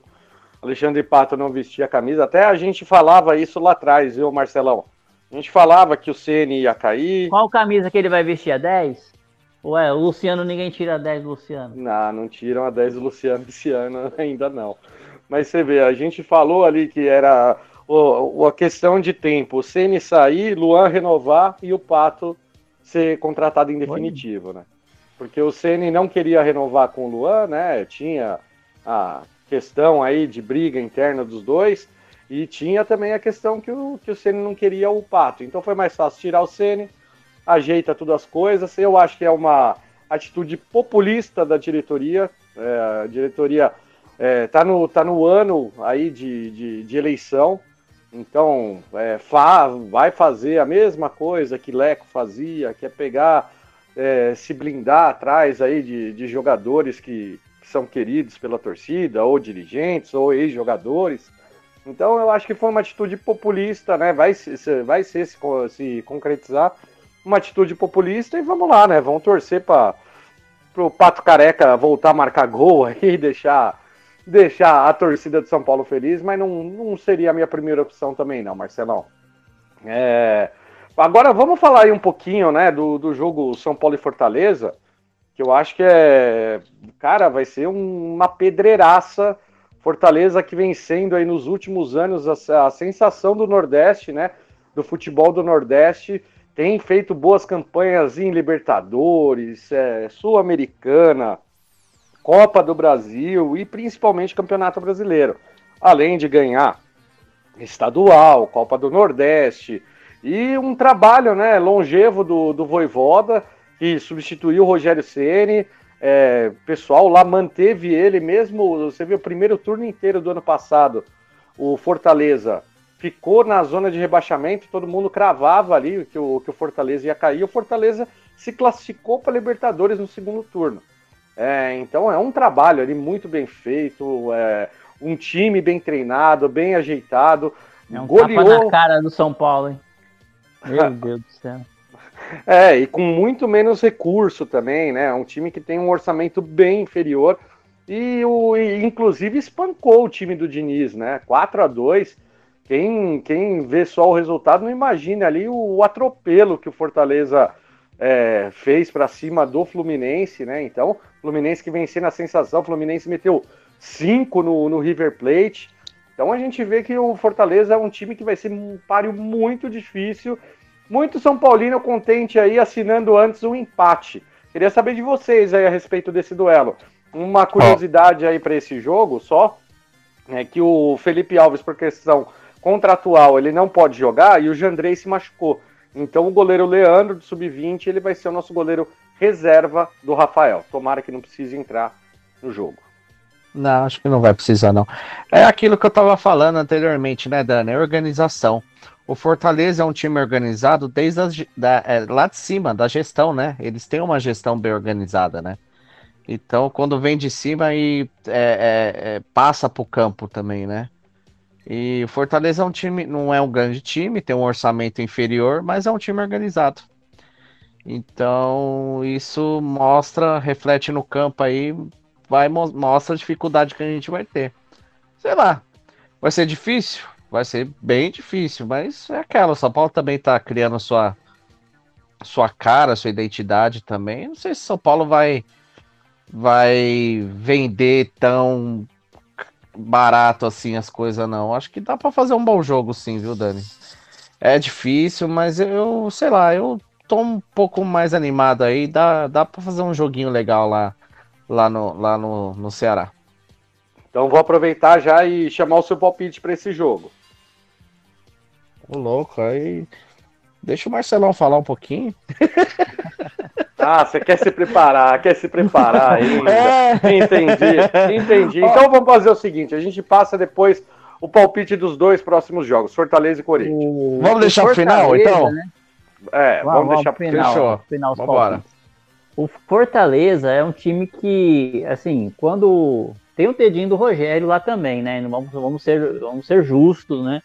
Alexandre Pato não vestia a camisa. Até a gente falava isso lá atrás, viu, Marcelão? A gente falava que o CN ia cair. Qual camisa que ele vai vestir? A 10? Ué, o Luciano, ninguém tira a 10 do Luciano. Não, não tiram a 10 do Luciano esse ano <laughs> ainda não. Mas você vê, a gente falou ali que era o, a questão de tempo. O CN sair, Luan renovar e o Pato ser contratado em definitivo, Oi. né? Porque o CN não queria renovar com o Luan, né? Tinha a questão aí de briga interna dos dois. E tinha também a questão que o, que o Ceni não queria o Pato. Então foi mais fácil tirar o Ceni, ajeita tudo as coisas. Eu acho que é uma atitude populista da diretoria. É, a diretoria é, tá, no, tá no ano aí de, de, de eleição. Então é, fa, vai fazer a mesma coisa que Leco fazia, que é pegar, é, se blindar atrás aí de, de jogadores que, que são queridos pela torcida, ou dirigentes, ou ex-jogadores. Então eu acho que foi uma atitude populista, né? Vai, vai ser se, se concretizar uma atitude populista e vamos lá, né? Vamos torcer para o Pato Careca voltar a marcar gol aí, <laughs> deixar deixar a torcida de São Paulo feliz, mas não, não seria a minha primeira opção também, não, Marcelão. É... Agora vamos falar aí um pouquinho, né, do, do jogo São Paulo e Fortaleza que eu acho que é. Cara, vai ser um, uma pedreiraça. Fortaleza que vem sendo aí nos últimos anos a, a, sensação do Nordeste, né? Do futebol do Nordeste. Tem feito boas campanhas em Libertadores, é, Sul-Americana, Copa do Brasil e principalmente Campeonato Brasileiro. Além de ganhar estadual, Copa do Nordeste e um trabalho né, longevo do, do Voivoda que substituiu o Rogério Ceni. É, pessoal lá manteve ele mesmo. Você viu o primeiro turno inteiro do ano passado, o Fortaleza ficou na zona de rebaixamento, todo mundo cravava ali que o, que o Fortaleza ia cair. O Fortaleza se classificou para Libertadores no segundo turno. É, então é um trabalho ali muito bem feito, é, um time bem treinado, bem ajeitado. É um goleou... tapa na cara do São Paulo, hein? <laughs> Meu Deus do céu. É, e com muito menos recurso também, né? Um time que tem um orçamento bem inferior e, o, e inclusive espancou o time do Diniz, né? 4 a 2 quem, quem vê só o resultado não imagina ali o, o atropelo que o Fortaleza é, fez para cima do Fluminense, né? Então, Fluminense que venceu na sensação, Fluminense meteu 5 no, no River Plate. Então a gente vê que o Fortaleza é um time que vai ser um páreo muito difícil. Muito São Paulino contente aí assinando antes um empate. Queria saber de vocês aí a respeito desse duelo. Uma curiosidade aí para esse jogo só é que o Felipe Alves, por questão contratual, ele não pode jogar e o Jandrei se machucou. Então o goleiro Leandro, de sub-20, ele vai ser o nosso goleiro reserva do Rafael. Tomara que não precise entrar no jogo. Não, acho que não vai precisar, não. É aquilo que eu estava falando anteriormente, né, Dani? É organização. O Fortaleza é um time organizado desde da, é, lá de cima, da gestão, né? Eles têm uma gestão bem organizada, né? Então, quando vem de cima e é, é, é passa para o campo também, né? E o Fortaleza é um time, não é um grande time, tem um orçamento inferior, mas é um time organizado. Então, isso mostra, reflete no campo aí vai mostra a dificuldade que a gente vai ter. Sei lá, vai ser difícil? Vai ser bem difícil, mas é aquela. O São Paulo também tá criando sua, sua cara, sua identidade também. Não sei se São Paulo vai, vai vender tão barato assim as coisas, não. Acho que dá para fazer um bom jogo, sim, viu, Dani? É difícil, mas eu, sei lá, eu tô um pouco mais animado aí. Dá, dá para fazer um joguinho legal lá lá no, lá no, no Ceará. Então vou aproveitar já e chamar o seu palpite para esse jogo. Ô louco, aí. Deixa o Marcelão falar um pouquinho. <laughs> Ah, você quer se preparar, quer se preparar ainda. <laughs> É. Entendi, entendi. Então vamos fazer o seguinte: a gente passa depois o palpite dos dois próximos jogos, Fortaleza e Corinthians. O... Vamos deixar o final, então? Né? É, vamos, vamos deixar pro final. Fechou. Final, vamos embora. O Fortaleza é um time que, assim, quando. Tem o dedinho do Rogério lá também, né? Vamos, vamos, ser, vamos ser justos, né?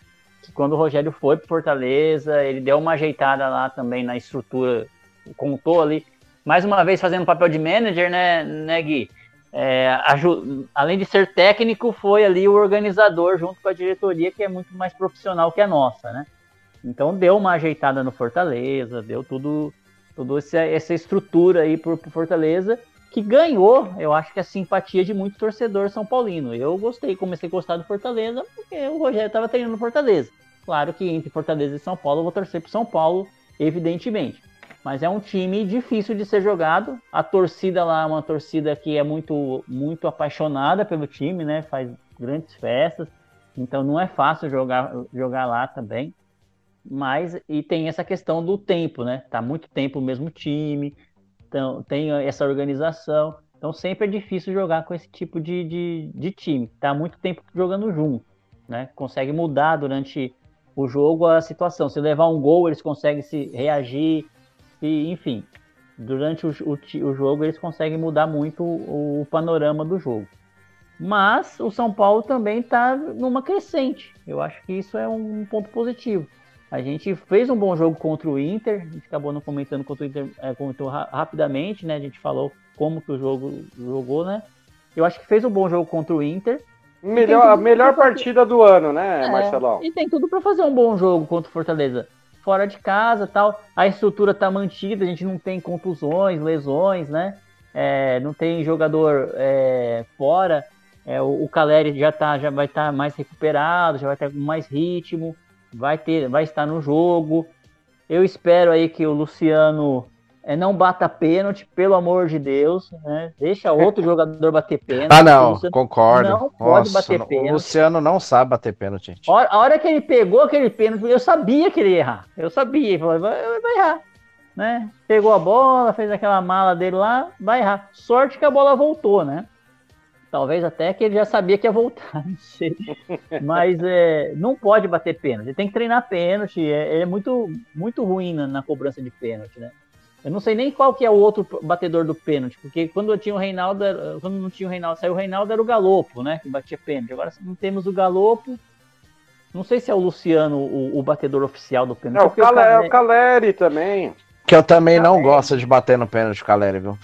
Quando o Rogério foi pro Fortaleza, ele deu uma ajeitada lá também na estrutura, contou ali. Mais uma vez fazendo papel de manager, né, né Gui? É, além de ser técnico, foi ali o organizador junto com a diretoria, que é muito mais profissional que a nossa, né? Então deu uma ajeitada no Fortaleza, deu tudo toda essa, essa estrutura aí pro, pro Fortaleza, que ganhou, eu acho que a simpatia de muito torcedor São Paulino. Eu gostei, comecei a gostar do Fortaleza, porque o Rogério estava treinando no Fortaleza. Claro que entre Fortaleza e São Paulo, eu vou torcer pro São Paulo, evidentemente. Mas é um time difícil de ser jogado. A torcida lá é uma torcida que é muito, muito apaixonada pelo time, né? Faz grandes festas. Então não é fácil jogar, jogar lá também. Mas e tem essa questão do tempo, né? Tá muito tempo o mesmo time, então tem essa organização. Então sempre é difícil jogar com esse tipo de, de, de time. Tá muito tempo jogando junto, né? Consegue mudar durante o jogo a situação. Se levar um gol, eles conseguem se reagir, e, enfim. Durante o, o, o jogo eles conseguem mudar muito o, o panorama do jogo. Mas o São Paulo também está numa crescente. Eu acho que isso é um ponto positivo. A gente fez um bom jogo contra o Inter, a gente acabou não comentando contra o Inter, é, comentou ra rapidamente, né? A gente falou como que o jogo jogou, né? Eu acho que fez um bom jogo contra o Inter. Melhor, a melhor partida do ano, né, é, Marcelão? E tem tudo para fazer um bom jogo contra o Fortaleza. Fora de casa tal. A estrutura tá mantida, a gente não tem contusões, lesões, né? É, não tem jogador é, fora. É, o, o Caleri já, tá, já vai estar tá mais recuperado, já vai ter mais ritmo vai ter, vai estar no jogo. Eu espero aí que o Luciano é, não bata pênalti, pelo amor de Deus, né? Deixa outro <laughs> jogador bater pênalti. Ah, não, concordo. Não Nossa, pode bater pênalti. O Luciano não sabe bater pênalti, gente. A hora, que ele pegou aquele pênalti, eu sabia que ele ia errar. Eu sabia, ele falou, vai, vai errar. Né? Pegou a bola, fez aquela mala dele lá, vai errar. Sorte que a bola voltou, né? Talvez até que ele já sabia que ia voltar, <laughs> não sei. Mas é, não pode bater pênalti. Ele tem que treinar pênalti. É, é muito, muito ruim na, na, cobrança de pênalti, né? Eu não sei nem qual que é o outro batedor do pênalti, porque quando tinha o Reinaldo, quando não tinha o Reinaldo, saiu o Reinaldo era o Galopo, né? Que batia pênalti. Agora não temos o Galopo. Não sei se é o Luciano o, o batedor oficial do pênalti. É, o, Calé, o Caleri também. Que eu também não gosto de bater no pênalti, Caleri, viu?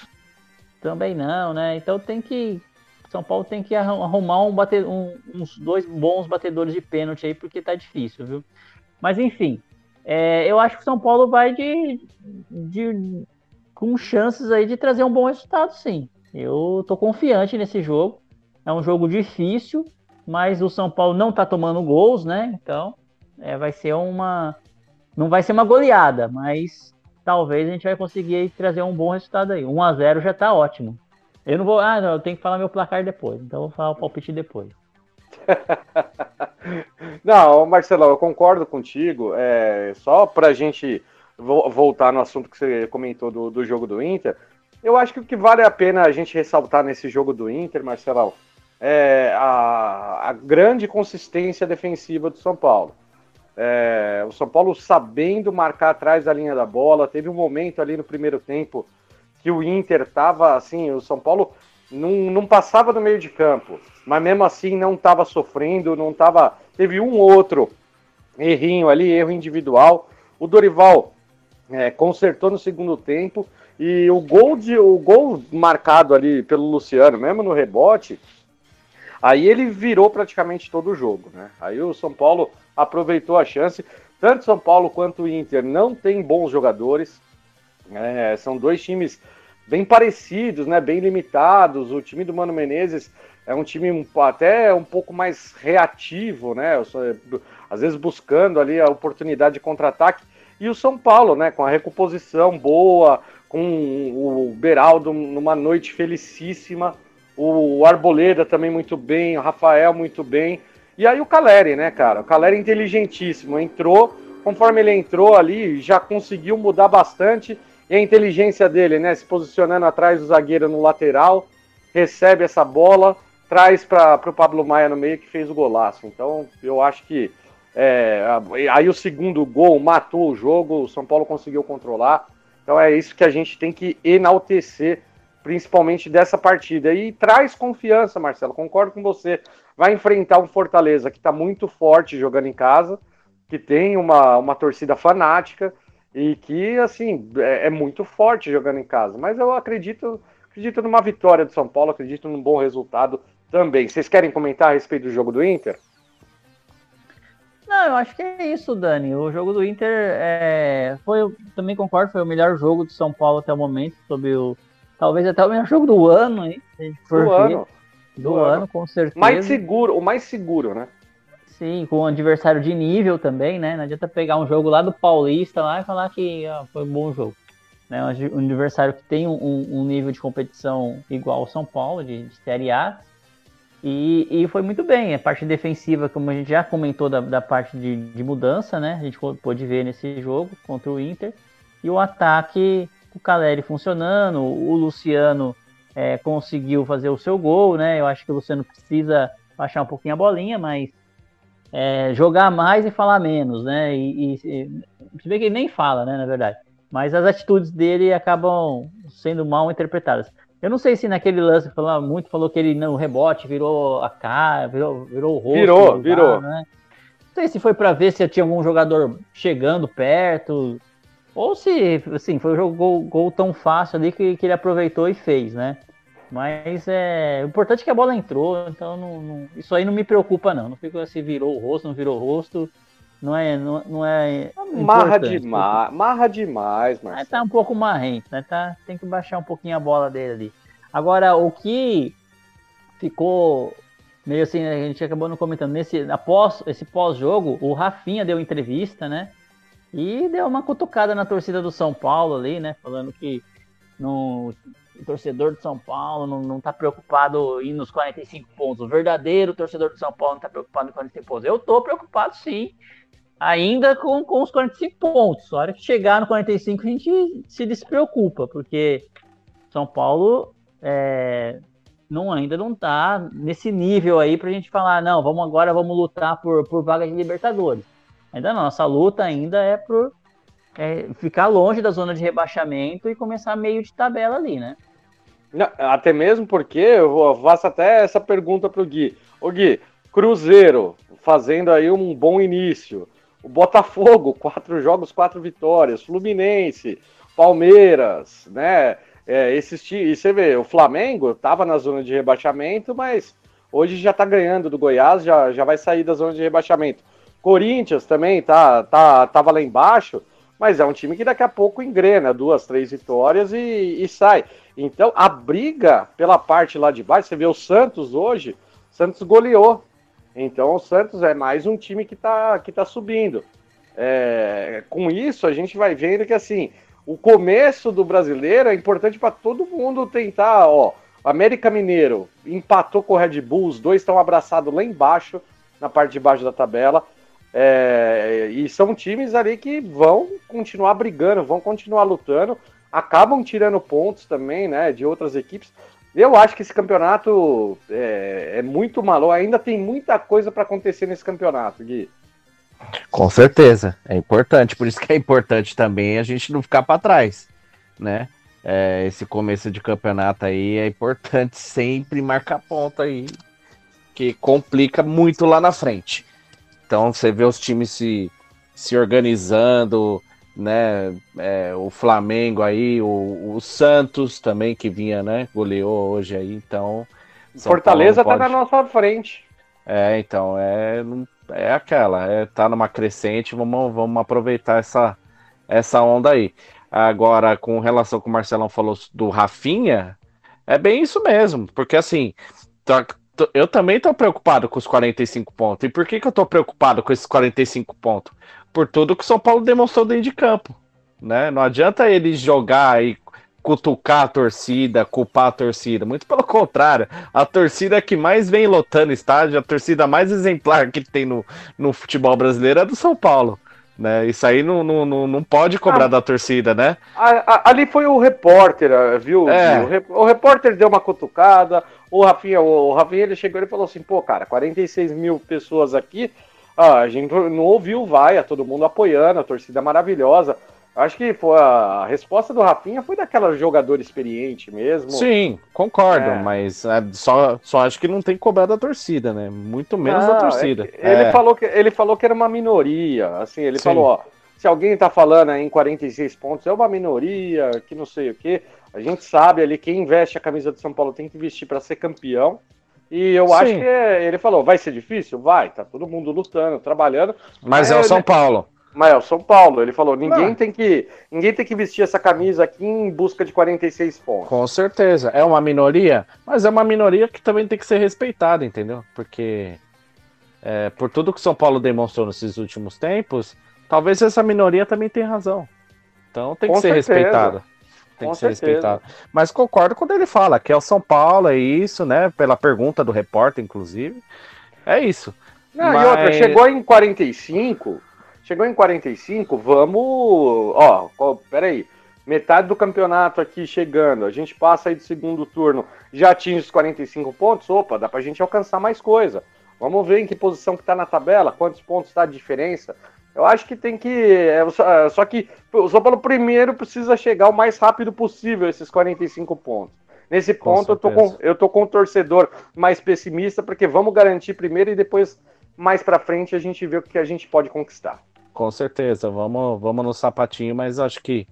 Também não, né? Então tem que. São Paulo tem que arrumar um bate, um, uns dois bons batedores de pênalti aí, porque tá difícil, viu? Mas enfim, é, eu acho que o São Paulo vai de, de, com chances aí de trazer um bom resultado, sim. Eu tô confiante nesse jogo. É um jogo difícil, mas o São Paulo não tá tomando gols, né? Então, é, vai ser uma. Não vai ser uma goleada, mas talvez a gente vai conseguir trazer um bom resultado aí. 1 a 0 já tá ótimo. Eu não vou. Ah, não, eu tenho que falar meu placar depois. Então eu vou falar o palpite depois. <laughs> não, Marcelão, eu concordo contigo. É, só pra gente voltar no assunto que você comentou do, do jogo do Inter, eu acho que o que vale a pena a gente ressaltar nesse jogo do Inter, Marcelão, é a, a grande consistência defensiva do São Paulo. É, o São Paulo sabendo marcar atrás da linha da bola, teve um momento ali no primeiro tempo que o Inter estava assim, o São Paulo não, não passava do meio de campo, mas mesmo assim não estava sofrendo, não estava. Teve um outro errinho ali, erro individual. O Dorival é, consertou no segundo tempo e o gol, de, o gol marcado ali pelo Luciano, mesmo no rebote, aí ele virou praticamente todo o jogo, né? Aí o São Paulo aproveitou a chance. Tanto São Paulo quanto o Inter não tem bons jogadores. É, são dois times bem parecidos, né? Bem limitados. O time do Mano Menezes é um time até um pouco mais reativo, né? Às vezes buscando ali a oportunidade de contra-ataque. E o São Paulo, né? Com a recomposição boa, com o Beraldo numa noite felicíssima, o Arboleda também muito bem, o Rafael muito bem. E aí o Caleri, né, cara? O Caleri inteligentíssimo, entrou, conforme ele entrou ali, já conseguiu mudar bastante. E a inteligência dele, né, se posicionando atrás do zagueiro no lateral, recebe essa bola, traz para o Pablo Maia no meio que fez o golaço. Então, eu acho que é, aí o segundo gol matou o jogo, o São Paulo conseguiu controlar. Então é isso que a gente tem que enaltecer, principalmente dessa partida. E traz confiança, Marcelo, concordo com você. Vai enfrentar um Fortaleza que está muito forte jogando em casa, que tem uma, uma torcida fanática e que, assim, é, é muito forte jogando em casa. Mas eu acredito, acredito numa vitória do São Paulo, acredito num bom resultado também. Vocês querem comentar a respeito do jogo do Inter? Não, eu acho que é isso, Dani. O jogo do Inter é, foi, também concordo, foi o melhor jogo do São Paulo até o momento, sobre o talvez até o melhor <laughs> jogo do ano, hein? Do ano. Do, do ano, ano, com certeza. Mais seguro, o mais seguro, né? Sim, com um adversário de nível também, né? Não adianta pegar um jogo lá do Paulista lá e falar que ó, foi um bom jogo. Né? Um adversário que tem um, um nível de competição igual ao São Paulo, de, de Série A, e, e foi muito bem. A parte defensiva, como a gente já comentou da, da parte de, de mudança, né? A gente pôde ver nesse jogo contra o Inter. E o ataque, o Caleri funcionando, o Luciano é, conseguiu fazer o seu gol, né? Eu acho que o Luciano precisa baixar um pouquinho a bolinha, mas é, jogar mais e falar menos, né? E, e se vê que ele nem fala, né? Na verdade. Mas as atitudes dele acabam sendo mal interpretadas. Eu não sei se naquele lance falou, muito falou que ele no rebote virou a cara, virou, virou o rosto. Virou, virou. Né? Não sei se foi para ver se tinha algum jogador chegando perto, ou se assim, foi um gol, gol tão fácil ali que, que ele aproveitou e fez, né? Mas é, o importante é que a bola entrou, então não, não, isso aí não me preocupa não. Não fica se virou o rosto, não virou o rosto. Não é. Não, não é marra demais, marra demais, mas. Tá um pouco marrento, né? Tá, tem que baixar um pouquinho a bola dele ali. Agora, o que ficou meio assim, a gente acabou não comentando, nesse após esse pós-jogo, o Rafinha deu entrevista, né? E deu uma cutucada na torcida do São Paulo ali, né? Falando que no, o torcedor do São Paulo não, não tá preocupado em nos 45 pontos. O verdadeiro torcedor do São Paulo não tá preocupado em 45 pontos. Eu tô preocupado sim ainda com, com os 45 pontos. A hora que chegar no 45 a gente se despreocupa, porque São Paulo é, não, ainda não está nesse nível aí para a gente falar, não, vamos agora vamos lutar por, por vaga de Libertadores. Ainda não, nossa luta ainda é por é, ficar longe da zona de rebaixamento e começar meio de tabela ali, né? Não, até mesmo porque eu faço até essa pergunta para o Gui. O Gui, Cruzeiro fazendo aí um bom início. O Botafogo, <laughs> quatro jogos, quatro vitórias. Fluminense, Palmeiras, né? É, esses, e você vê, o Flamengo estava na zona de rebaixamento, mas hoje já está ganhando do Goiás, já, já vai sair da zona de rebaixamento. Corinthians também tá, tá, tava lá embaixo, mas é um time que daqui a pouco engrena duas, três vitórias e, e sai. Então a briga pela parte lá de baixo, você vê o Santos hoje, Santos goleou. Então o Santos é mais um time que está que tá subindo. É, com isso a gente vai vendo que assim o começo do brasileiro é importante para todo mundo tentar, ó. América Mineiro empatou com o Red Bull, os dois estão abraçados lá embaixo, na parte de baixo da tabela. É, e são times ali que vão continuar brigando, vão continuar lutando, acabam tirando pontos também, né, de outras equipes. Eu acho que esse campeonato é, é muito maluco, ainda tem muita coisa para acontecer nesse campeonato, Gui. Com certeza, é importante, por isso que é importante também a gente não ficar para trás, né? É, esse começo de campeonato aí é importante sempre marcar ponto aí, que complica muito lá na frente. Então você vê os times se, se organizando, né? É, o Flamengo aí, o, o, Santos também que vinha, né? Goleou hoje aí, então. São Fortaleza tá pode... tá na nossa frente. É, então, é, é aquela, é, tá numa crescente, vamos, vamos aproveitar essa, essa onda aí. Agora, com relação ao que o Marcelão falou do Rafinha, é bem isso mesmo, porque assim, tá, eu também tô preocupado com os 45 pontos. E por que, que eu tô preocupado com esses 45 pontos? Por tudo que o São Paulo demonstrou dentro de campo. Né? Não adianta ele jogar e cutucar a torcida, culpar a torcida. Muito pelo contrário, a torcida que mais vem lotando estádio, a torcida mais exemplar que tem no, no futebol brasileiro é do São Paulo. Né? Isso aí não, não, não pode cobrar ah, da torcida, né? ali foi o repórter, viu? É. O, o, repórter deu uma cutucada, o Rafinha, o, Rafinha ele chegou e falou assim: pô, cara, 46 mil pessoas aqui, ah, a gente não ouviu vai, todo mundo apoiando, a torcida maravilhosa. Acho que foi a resposta do Rafinha foi daquela jogador experiente mesmo. Sim, concordo, é. mas é, só, só acho que não tem que cobrar da torcida, né? Muito menos não, da torcida. É ele, é. falou que, ele falou que era uma minoria. Assim, ele Sim. falou, ó, se alguém tá falando aí em 46 pontos, é uma minoria, que não sei o quê. A gente sabe ali, quem veste a camisa do São Paulo tem que vestir para ser campeão. E eu Sim. acho que ele falou, vai ser difícil? Vai, tá todo mundo lutando, trabalhando. Mas, mas é o São Paulo. Mas é o São Paulo, ele falou, ninguém tem que ninguém tem que vestir essa camisa aqui em busca de 46 pontos. Com certeza, é uma minoria, mas é uma minoria que também tem que ser respeitada, entendeu? Porque é, por tudo que o São Paulo demonstrou nesses últimos tempos, talvez essa minoria também tenha razão. Então tem que Com ser respeitada. Tem Com que ser respeitada. Mas concordo quando ele fala que é o São Paulo, é isso, né? Pela pergunta do repórter, inclusive. É isso. Não, Mas... E outra, chegou em 45, Chegou em 45, vamos. Ó, ó, peraí. Metade do campeonato aqui chegando. A gente passa aí do segundo turno, já atinge os 45 pontos. Opa, dá pra gente alcançar mais coisa. Vamos ver em que posição que tá na tabela, quantos pontos tá a diferença. Eu acho que tem que. É, é só que o São Paulo primeiro precisa chegar o mais rápido possível esses 45 pontos. Nesse ponto, eu tô, com, eu tô com o torcedor mais pessimista, porque vamos garantir primeiro e depois, mais para frente, a gente vê o que a gente pode conquistar. Com certeza, vamos, vamos no sapatinho, mas acho que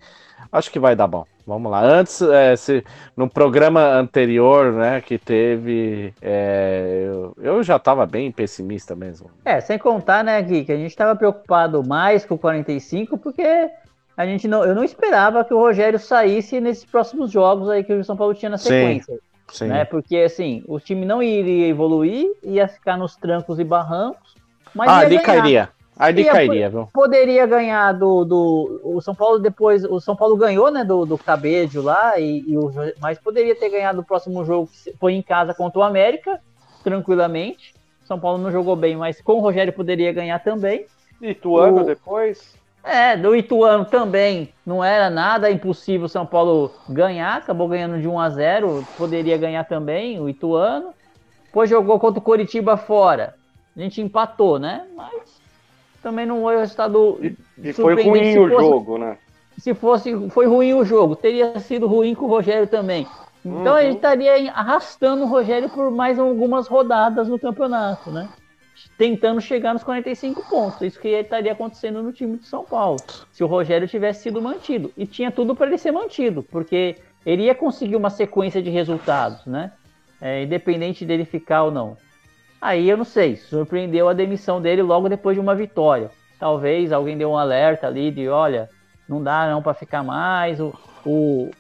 acho que vai dar bom. Vamos lá. Antes, é, se, no programa anterior, né, que teve, é, eu, eu, já estava bem pessimista mesmo. É, sem contar, né, Gui, que a gente estava preocupado mais com o 45, porque a gente não, eu não esperava que o Rogério saísse nesses próximos jogos aí que o São Paulo tinha na sequência. Sim, sim. Né, porque, assim, o time não iria evoluir, ia ficar nos trancos e barrancos, mas ah, ali cairia. Aí ele cairia, viu? Poderia ganhar do, do. O São Paulo depois. O São Paulo ganhou, né? Do, do Cabedio lá, e, e o, mas poderia ter ganhado o próximo jogo, que foi em casa contra o América, tranquilamente. São Paulo não jogou bem, mas com o Rogério poderia ganhar também. Ituano o, depois? É, do Ituano também não era nada impossível o São Paulo ganhar, acabou ganhando de 1 a 0 poderia ganhar também o Ituano. Depois jogou contra o Coritiba fora. A gente empatou, né? Mas também não foi o resultado. E, e foi ruim o jogo, né? Se fosse, foi ruim o jogo, teria sido ruim com o Rogério também. Então uhum. ele estaria arrastando o Rogério por mais algumas rodadas no campeonato, né? tentando chegar nos 45 pontos. Isso que estaria acontecendo no time de São Paulo, se o Rogério tivesse sido mantido. E tinha tudo para ele ser mantido, porque ele ia conseguir uma sequência de resultados, né? É, independente dele ficar ou não. Aí eu não sei, surpreendeu a demissão dele logo depois de uma vitória. Talvez alguém deu um alerta ali de, olha, não dá não para ficar mais, o, o,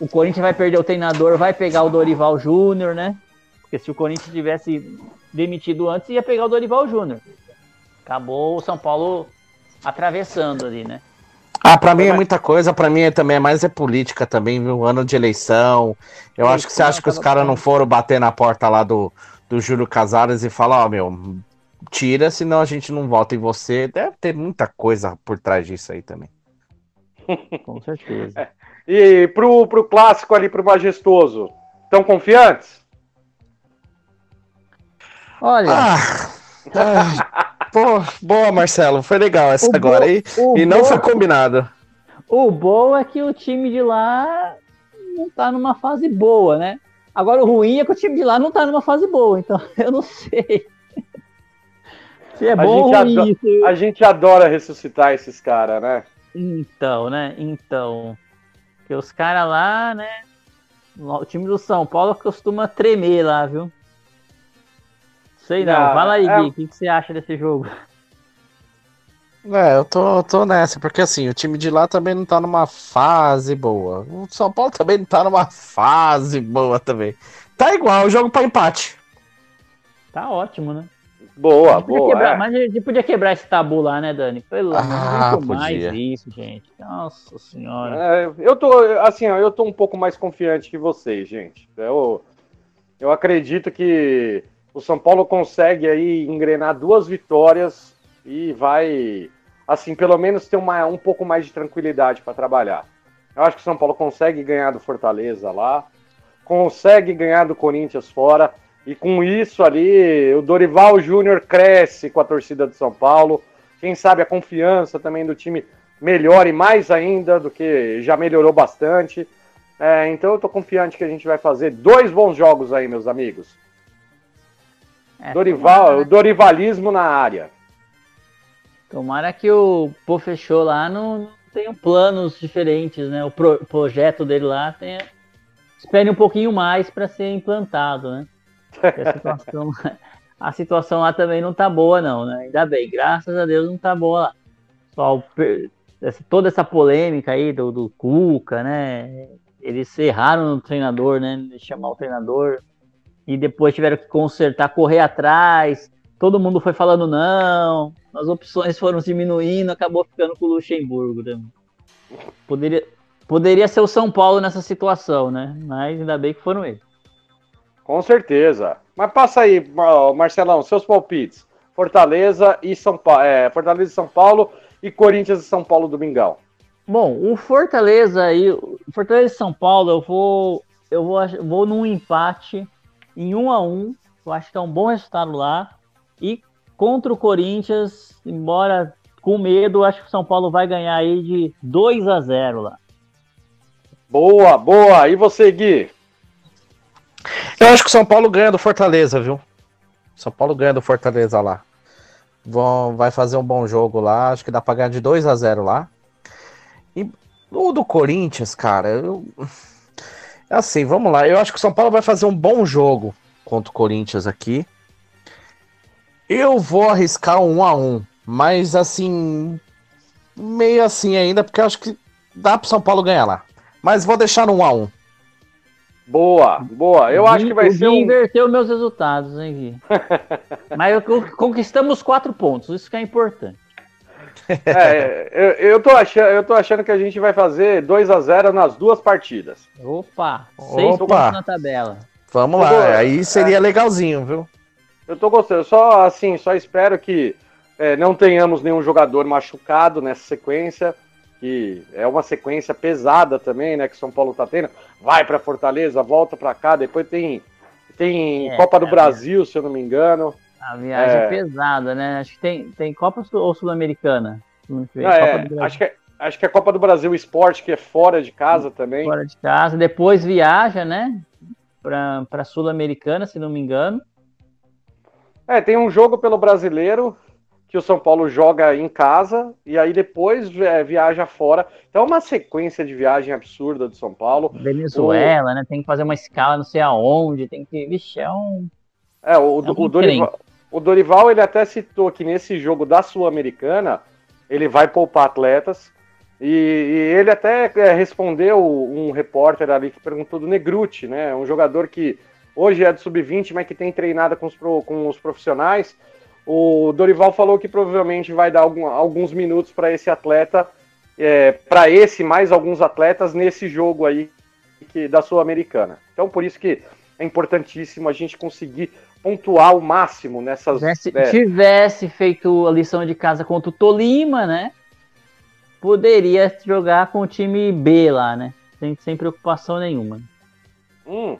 o Corinthians vai perder o treinador, vai pegar o Dorival Júnior, né? Porque se o Corinthians tivesse demitido antes, ia pegar o Dorival Júnior. Acabou o São Paulo atravessando ali, né? Ah, pra mim é muita coisa, pra mim é, também é mais é política também, viu? Ano de eleição. Eu acho que você acha que os caras não foram bater na porta lá do, do Júlio Casares e falar, ó, oh, meu, tira, senão a gente não vota em você. Deve ter muita coisa por trás disso aí também. <laughs> Com certeza. É. E pro, pro clássico ali, pro majestoso, estão confiantes? Olha. Ah, ah, pô, boa, Marcelo. Foi legal essa o agora. e, e não foi combinado. O bom é que o time de lá não tá numa fase boa, né? Agora o ruim é que o time de lá não tá numa fase boa, então <laughs> eu não sei. Se é bom a gente, adora, isso. a gente adora ressuscitar esses caras, né? Então, né? Então. Que os caras lá, né? O time do São Paulo costuma tremer lá, viu? Sei não. não Fala aí, é... Gui, o que, que você acha desse jogo? É, eu tô, tô nessa, porque assim, o time de lá também não tá numa fase boa. O São Paulo também não tá numa fase boa também. Tá igual, o jogo pra empate. Tá ótimo, né? Boa, boa. Quebrar, é. Mas a gente podia quebrar esse tabu lá, né, Dani? Pelo ah, mais isso, gente. Nossa senhora. É, eu tô, assim, ó, eu tô um pouco mais confiante que vocês, gente. Eu, eu acredito que o São Paulo consegue aí engrenar duas vitórias e vai, assim, pelo menos ter uma, um pouco mais de tranquilidade para trabalhar. Eu acho que o São Paulo consegue ganhar do Fortaleza lá, consegue ganhar do Corinthians fora e com isso ali, o Dorival Júnior cresce com a torcida de São Paulo. Quem sabe a confiança também do time melhore mais ainda do que já melhorou bastante. É, então eu tô confiante que a gente vai fazer dois bons jogos aí, meus amigos. É, Dorival, tomara, o Dorivalismo na área. Tomara que o Pô fechou lá não tenha planos diferentes, né? O pro, projeto dele lá tenha. Espere um pouquinho mais para ser implantado, né? A <laughs> situação, a situação lá também não tá boa, não, né? Ainda bem, graças a Deus não tá boa lá. Só toda essa polêmica aí do, do Cuca, né? Eles erraram no treinador, né? De chamar o treinador. E depois tiveram que consertar, correr atrás. Todo mundo foi falando não. As opções foram diminuindo, acabou ficando com o Luxemburgo. Né? Poderia, poderia ser o São Paulo nessa situação, né? Mas ainda bem que foram eles. Com certeza. Mas passa aí, Marcelão, seus palpites. Fortaleza e São Paulo, é, Fortaleza e São Paulo e Corinthians e São Paulo Domingão. Bom, o Fortaleza e Fortaleza e São Paulo, eu vou eu vou vou num empate em 1 um a 1. Um, eu acho que é um bom resultado lá. E contra o Corinthians, embora com medo, acho que o São Paulo vai ganhar aí de 2 a 0 lá. Boa, boa. E você, Gui? Eu acho que o São Paulo ganha do Fortaleza, viu? São Paulo ganha do Fortaleza lá. Vão, vai fazer um bom jogo lá. Acho que dá pra ganhar de 2 a 0 lá. E o do Corinthians, cara, eu... assim, vamos lá. Eu acho que o São Paulo vai fazer um bom jogo contra o Corinthians aqui. Eu vou arriscar um 1 a 1 mas assim, meio assim ainda, porque eu acho que dá pro São Paulo ganhar lá. Mas vou deixar no 1 a 1 Boa, boa. Eu acho que vai ser. Um... inverteu meus resultados, hein, Gui? <laughs> Mas conquistamos quatro pontos, isso que é importante. É, eu, eu, tô achando, eu tô achando que a gente vai fazer 2 a 0 nas duas partidas. Opa, seis pontos na tabela. Vamos lá, aí seria é, legalzinho, viu? Eu tô gostando. Só assim, só espero que é, não tenhamos nenhum jogador machucado nessa sequência que é uma sequência pesada também, né, que São Paulo tá tendo. Vai para Fortaleza, volta para cá, depois tem tem é, Copa do é Brasil, se eu não me engano. A viagem é pesada, né? Acho que tem, tem Copa ou Sul-Americana? É, acho que é, acho que é Copa do Brasil Esporte, que é fora de casa também. Fora de casa, depois viaja, né? Para Sul-Americana, se não me engano. É, tem um jogo pelo brasileiro que o São Paulo joga em casa e aí depois é, viaja fora. Então é uma sequência de viagem absurda do São Paulo. Venezuela, o... né? Tem que fazer uma escala não sei aonde, tem que. Vixe, é um. É, o, é um o, Dorival, o Dorival ele até citou que nesse jogo da Sul-Americana ele vai poupar atletas. E, e ele até é, respondeu um repórter ali que perguntou do Negruti, né? Um jogador que hoje é do sub-20, mas que tem treinado com os, pro, com os profissionais. O Dorival falou que provavelmente vai dar algum, alguns minutos para esse atleta, é, para esse mais alguns atletas nesse jogo aí que, da Sul-Americana. Então, por isso que é importantíssimo a gente conseguir pontuar o máximo nessas. Se é... tivesse feito a lição de casa contra o Tolima, né? Poderia jogar com o time B lá, né? Sem, sem preocupação nenhuma. Hum,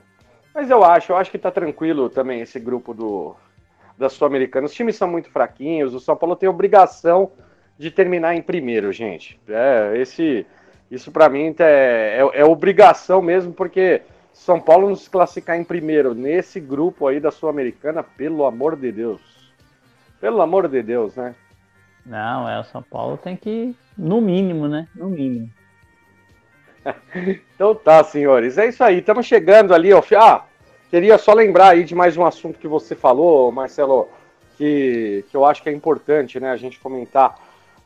mas eu acho, eu acho que tá tranquilo também esse grupo do, da Sul-Americana. Os times são muito fraquinhos, o São Paulo tem obrigação de terminar em primeiro, gente. É, esse, isso para mim é, é, é, obrigação mesmo, porque São Paulo não se classificar em primeiro nesse grupo aí da Sul-Americana, pelo amor de Deus. Pelo amor de Deus, né? Não, é, o São Paulo tem que, no mínimo, né? No mínimo. Então tá, senhores. É isso aí. Estamos chegando ali ao. Ah, Queria só lembrar aí de mais um assunto que você falou, Marcelo, que, que eu acho que é importante né, a gente comentar.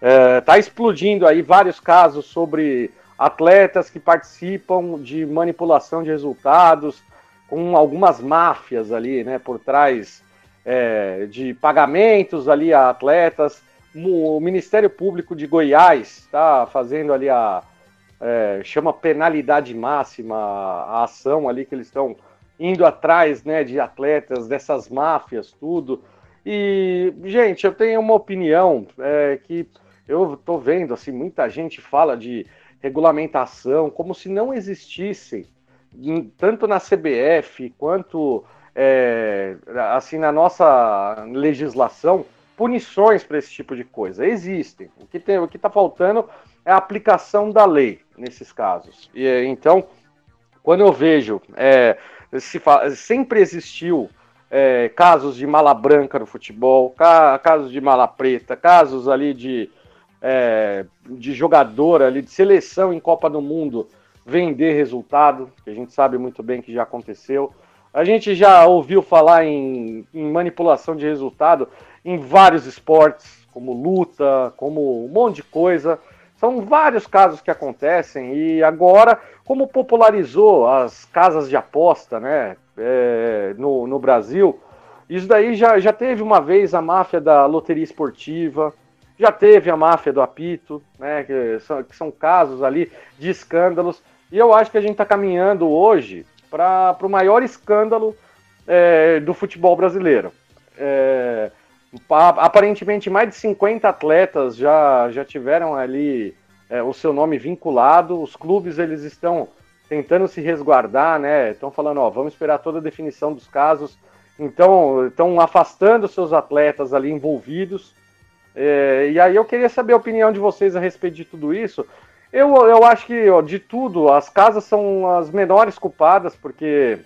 É, explodindo aí vários casos sobre atletas que participam de manipulação de resultados, com algumas máfias ali, né, por trás é, de pagamentos ali a atletas. O Ministério Público de Goiás está fazendo ali a é, chama penalidade máxima a ação ali que eles estão indo atrás né, de atletas, dessas máfias, tudo. E, gente, eu tenho uma opinião é, que eu estou vendo, assim, muita gente fala de regulamentação como se não existissem, tanto na CBF quanto é, assim na nossa legislação, punições para esse tipo de coisa. Existem. O que tem, o que está faltando é a aplicação da lei nesses casos. E, então, quando eu vejo é, se fala, sempre existiu é, casos de mala branca no futebol, ca, casos de mala preta, casos ali de, é, de jogador ali, de seleção em Copa do Mundo vender resultado, que a gente sabe muito bem que já aconteceu. A gente já ouviu falar em, em manipulação de resultado em vários esportes, como luta, como um monte de coisa. São vários casos que acontecem e agora, como popularizou as casas de aposta né, é, no, no Brasil, isso daí já, já teve uma vez a máfia da loteria esportiva, já teve a máfia do apito, né, que são, que são casos ali de escândalos, e eu acho que a gente está caminhando hoje para o maior escândalo é, do futebol brasileiro. É, Aparentemente, mais de 50 atletas já, já tiveram ali é, o seu nome vinculado. Os clubes eles estão tentando se resguardar, né? Estão falando, ó, vamos esperar toda a definição dos casos. Então, estão afastando seus atletas ali envolvidos. É, e aí eu queria saber a opinião de vocês a respeito de tudo isso. Eu, eu acho que, ó, de tudo, as casas são as menores culpadas, porque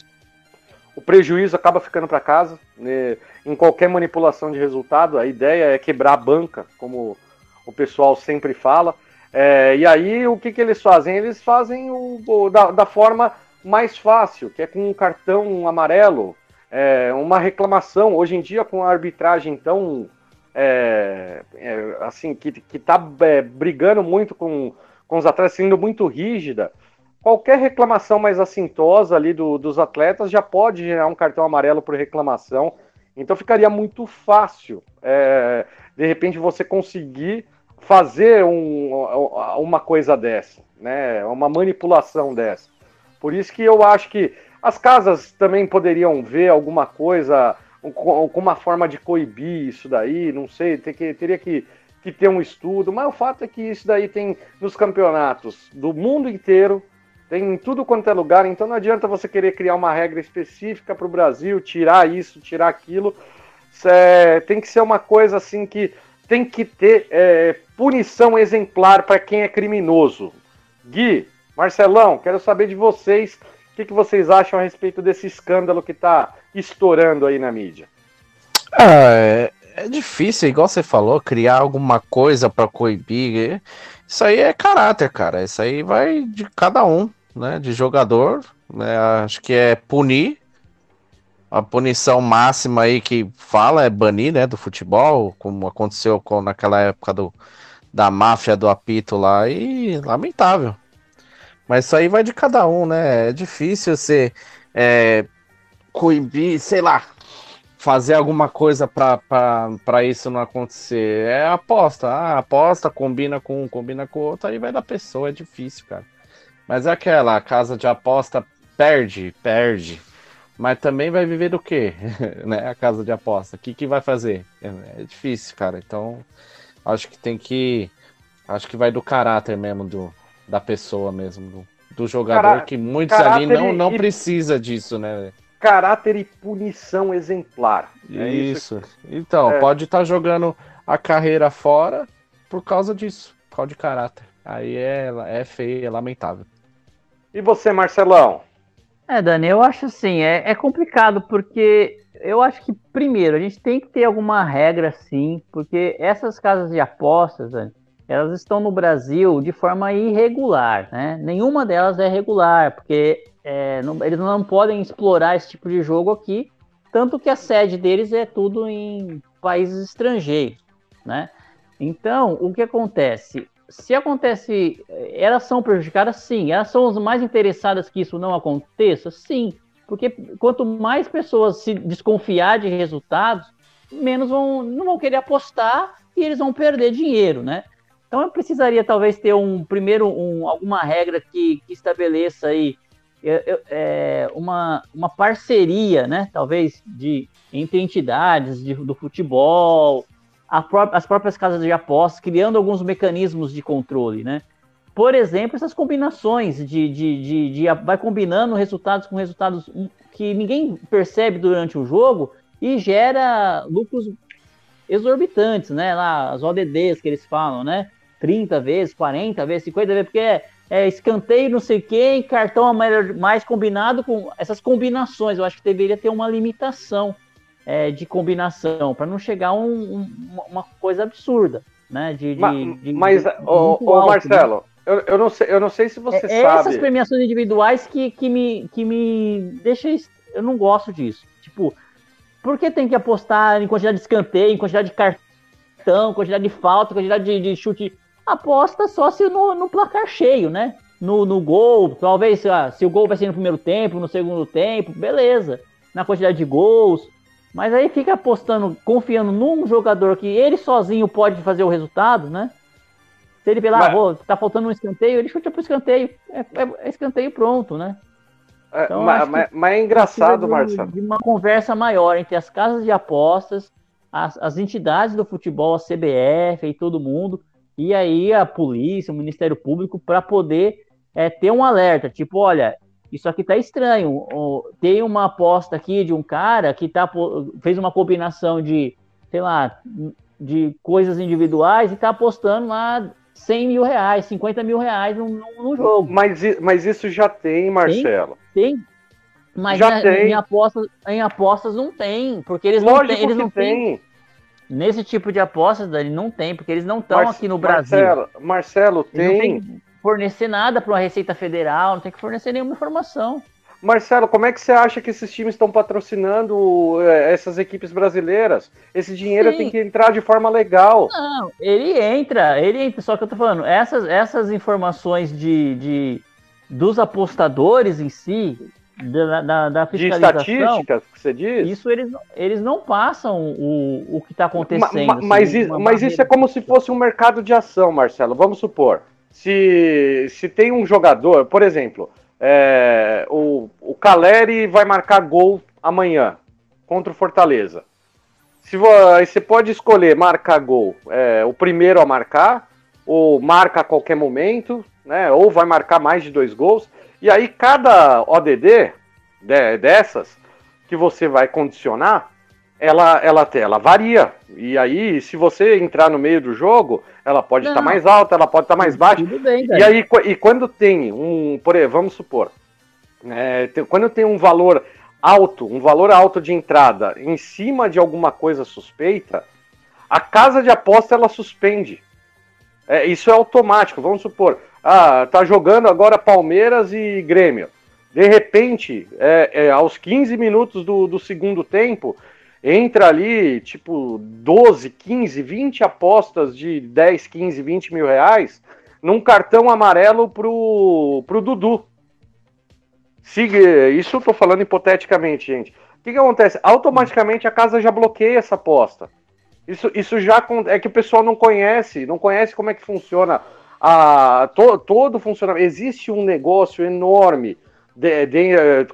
o prejuízo acaba ficando para casa. Né? Em qualquer manipulação de resultado, a ideia é quebrar a banca, como o pessoal sempre fala. É, e aí, o que, que eles fazem? Eles fazem o, o da, da, forma mais fácil, que é com um cartão amarelo, é, uma reclamação. Hoje em dia, com a arbitragem tão. É, é assim, que está é, brigando muito com, com os atletas, sendo muito rígida qualquer reclamação mais assintosa ali do, dos atletas já pode gerar um cartão amarelo por reclamação. Então ficaria muito fácil, é, de repente, você conseguir fazer um, uma coisa dessa, né? Uma manipulação dessa. Por isso que eu acho que as casas também poderiam ver alguma coisa, com uma forma de coibir isso daí, não sei, ter que, teria que, que ter um estudo, mas o fato é que isso daí tem nos campeonatos do mundo inteiro, tem em tudo quanto é lugar, então não adianta você querer criar uma regra específica para o Brasil, tirar isso, tirar aquilo. É, tem que ser uma coisa assim que tem que ter é, punição exemplar para quem é criminoso. Gui, Marcelão, quero saber de vocês o que, que vocês acham a respeito desse escândalo que está estourando aí na mídia. Ah, é, é difícil, igual você falou, criar alguma coisa para coibir. Isso aí é caráter, cara. Isso aí vai de cada um, né? De jogador. Né? Acho que é punir. A punição máxima aí que fala é banir, né? Do futebol, como aconteceu com, naquela época do, da máfia do apito lá. E lamentável. Mas isso aí vai de cada um, né? É difícil você é, coibir, sei lá, fazer alguma coisa para isso não acontecer. É aposta. Ah, aposta, combina com um, combina com outro, aí vai da pessoa, é difícil, cara. Mas é aquela, a casa de aposta perde, perde. Mas também vai viver do quê? <laughs> né? A casa de aposta. O que, que vai fazer? É, é difícil, cara. Então, acho que tem que. Acho que vai do caráter mesmo do, da pessoa mesmo, do, do jogador, Cará que muitos ali não, não e... precisa disso, né? Caráter e punição exemplar. É isso. isso. Então, é. pode estar tá jogando a carreira fora por causa disso, por causa de caráter. Aí é, é feio, é lamentável. E você, Marcelão? É, Dani, eu acho assim, é, é complicado porque eu acho que, primeiro, a gente tem que ter alguma regra, sim, porque essas casas de apostas, Dani, elas estão no Brasil de forma irregular, né? Nenhuma delas é regular, porque é, não, eles não podem explorar esse tipo de jogo aqui, tanto que a sede deles é tudo em países estrangeiros, né? Então, o que acontece? Se acontece, elas são prejudicadas, sim. Elas são as mais interessadas que isso não aconteça, sim. Porque quanto mais pessoas se desconfiar de resultados, menos vão, não vão querer apostar e eles vão perder dinheiro, né? Então eu precisaria talvez ter um primeiro um, alguma regra que, que estabeleça aí é, é, uma, uma parceria, né? Talvez de entre entidades de, do futebol, pró as próprias casas de apostas, criando alguns mecanismos de controle, né? Por exemplo, essas combinações de, de, de, de, vai combinando resultados com resultados que ninguém percebe durante o jogo e gera lucros exorbitantes, né? Lá, as ODDs que eles falam, né? 30 vezes, 40 vezes, 50 vezes, porque é, é escanteio, não sei quem, cartão amarelo mais combinado com essas combinações. Eu acho que deveria ter uma limitação é, de combinação para não chegar um, um, uma coisa absurda, né? De, de, mas, de, mas o, o né? Marcelo, né? eu, eu, não sei, eu não sei se você é, sabe. Essas premiações individuais que, que me que me deixa, eu não gosto disso. Tipo, por que tem que apostar em quantidade de escanteio, em quantidade de cartão, quantidade de falta, quantidade de, de chute aposta só se no, no placar cheio, né? No, no gol, talvez ah, se o gol vai ser no primeiro tempo, no segundo tempo, beleza. Na quantidade de gols. Mas aí fica apostando, confiando num jogador que ele sozinho pode fazer o resultado, né? Se ele vê lá, mas... oh, tá faltando um escanteio, ele chuta pro escanteio. É, é, é escanteio pronto, né? É, então, mas, mas, mas, é engraçado, Marcelo. De uma conversa maior entre as casas de apostas, as, as entidades do futebol, a CBF e todo mundo, e aí a polícia, o Ministério Público, para poder é, ter um alerta, tipo, olha, isso aqui tá estranho. Tem uma aposta aqui de um cara que tá, fez uma combinação de, sei lá, de coisas individuais e tá apostando lá 100 mil reais, 50 mil reais no, jogo. Mas, mas isso já tem, Marcelo. Tem. tem. Mas já tem. Em, apostas, em apostas não tem, porque eles Lógico não têm. Eles não têm. Nesse tipo de apostas, Dani, não tem, porque eles não estão aqui no Brasil. Marcelo, Marcelo tem. Tem fornecer nada para uma Receita Federal, não tem que fornecer nenhuma informação. Marcelo, como é que você acha que esses times estão patrocinando é, essas equipes brasileiras? Esse dinheiro Sim. tem que entrar de forma legal. Não, ele entra, ele entra. Só que eu tô falando, essas, essas informações de, de dos apostadores em si, da, da, da fiscalização. De estatísticas que você diz? Isso eles, eles não passam o, o que está acontecendo. Ma, ma, assim, mas, mas isso é como se fosse um mercado de ação, Marcelo. Vamos supor. Se, se tem um jogador, por exemplo, é, o, o Caleri vai marcar gol amanhã contra o Fortaleza. Se você pode escolher marcar gol, é, o primeiro a marcar, ou marca a qualquer momento, né? Ou vai marcar mais de dois gols. E aí cada ODD de, dessas que você vai condicionar, ela, ela, ela varia. E aí, se você entrar no meio do jogo, ela pode estar tá mais alta, ela pode estar tá mais baixa. Bem, e aí, e quando tem um, por exemplo, vamos supor, é, tem, quando tem um valor alto, um valor alto de entrada em cima de alguma coisa suspeita, a casa de aposta ela suspende. É, isso é automático. Vamos supor, ah, tá jogando agora Palmeiras e Grêmio. De repente, é, é, aos 15 minutos do, do segundo tempo, entra ali, tipo, 12, 15, 20 apostas de 10, 15, 20 mil reais num cartão amarelo pro, pro Dudu. Siga, isso eu tô falando hipoteticamente, gente. O que, que acontece? Automaticamente a casa já bloqueia essa aposta. Isso, isso já é que o pessoal não conhece, não conhece como é que funciona a, to, todo funcionamento. Existe um negócio enorme, de, de, eh,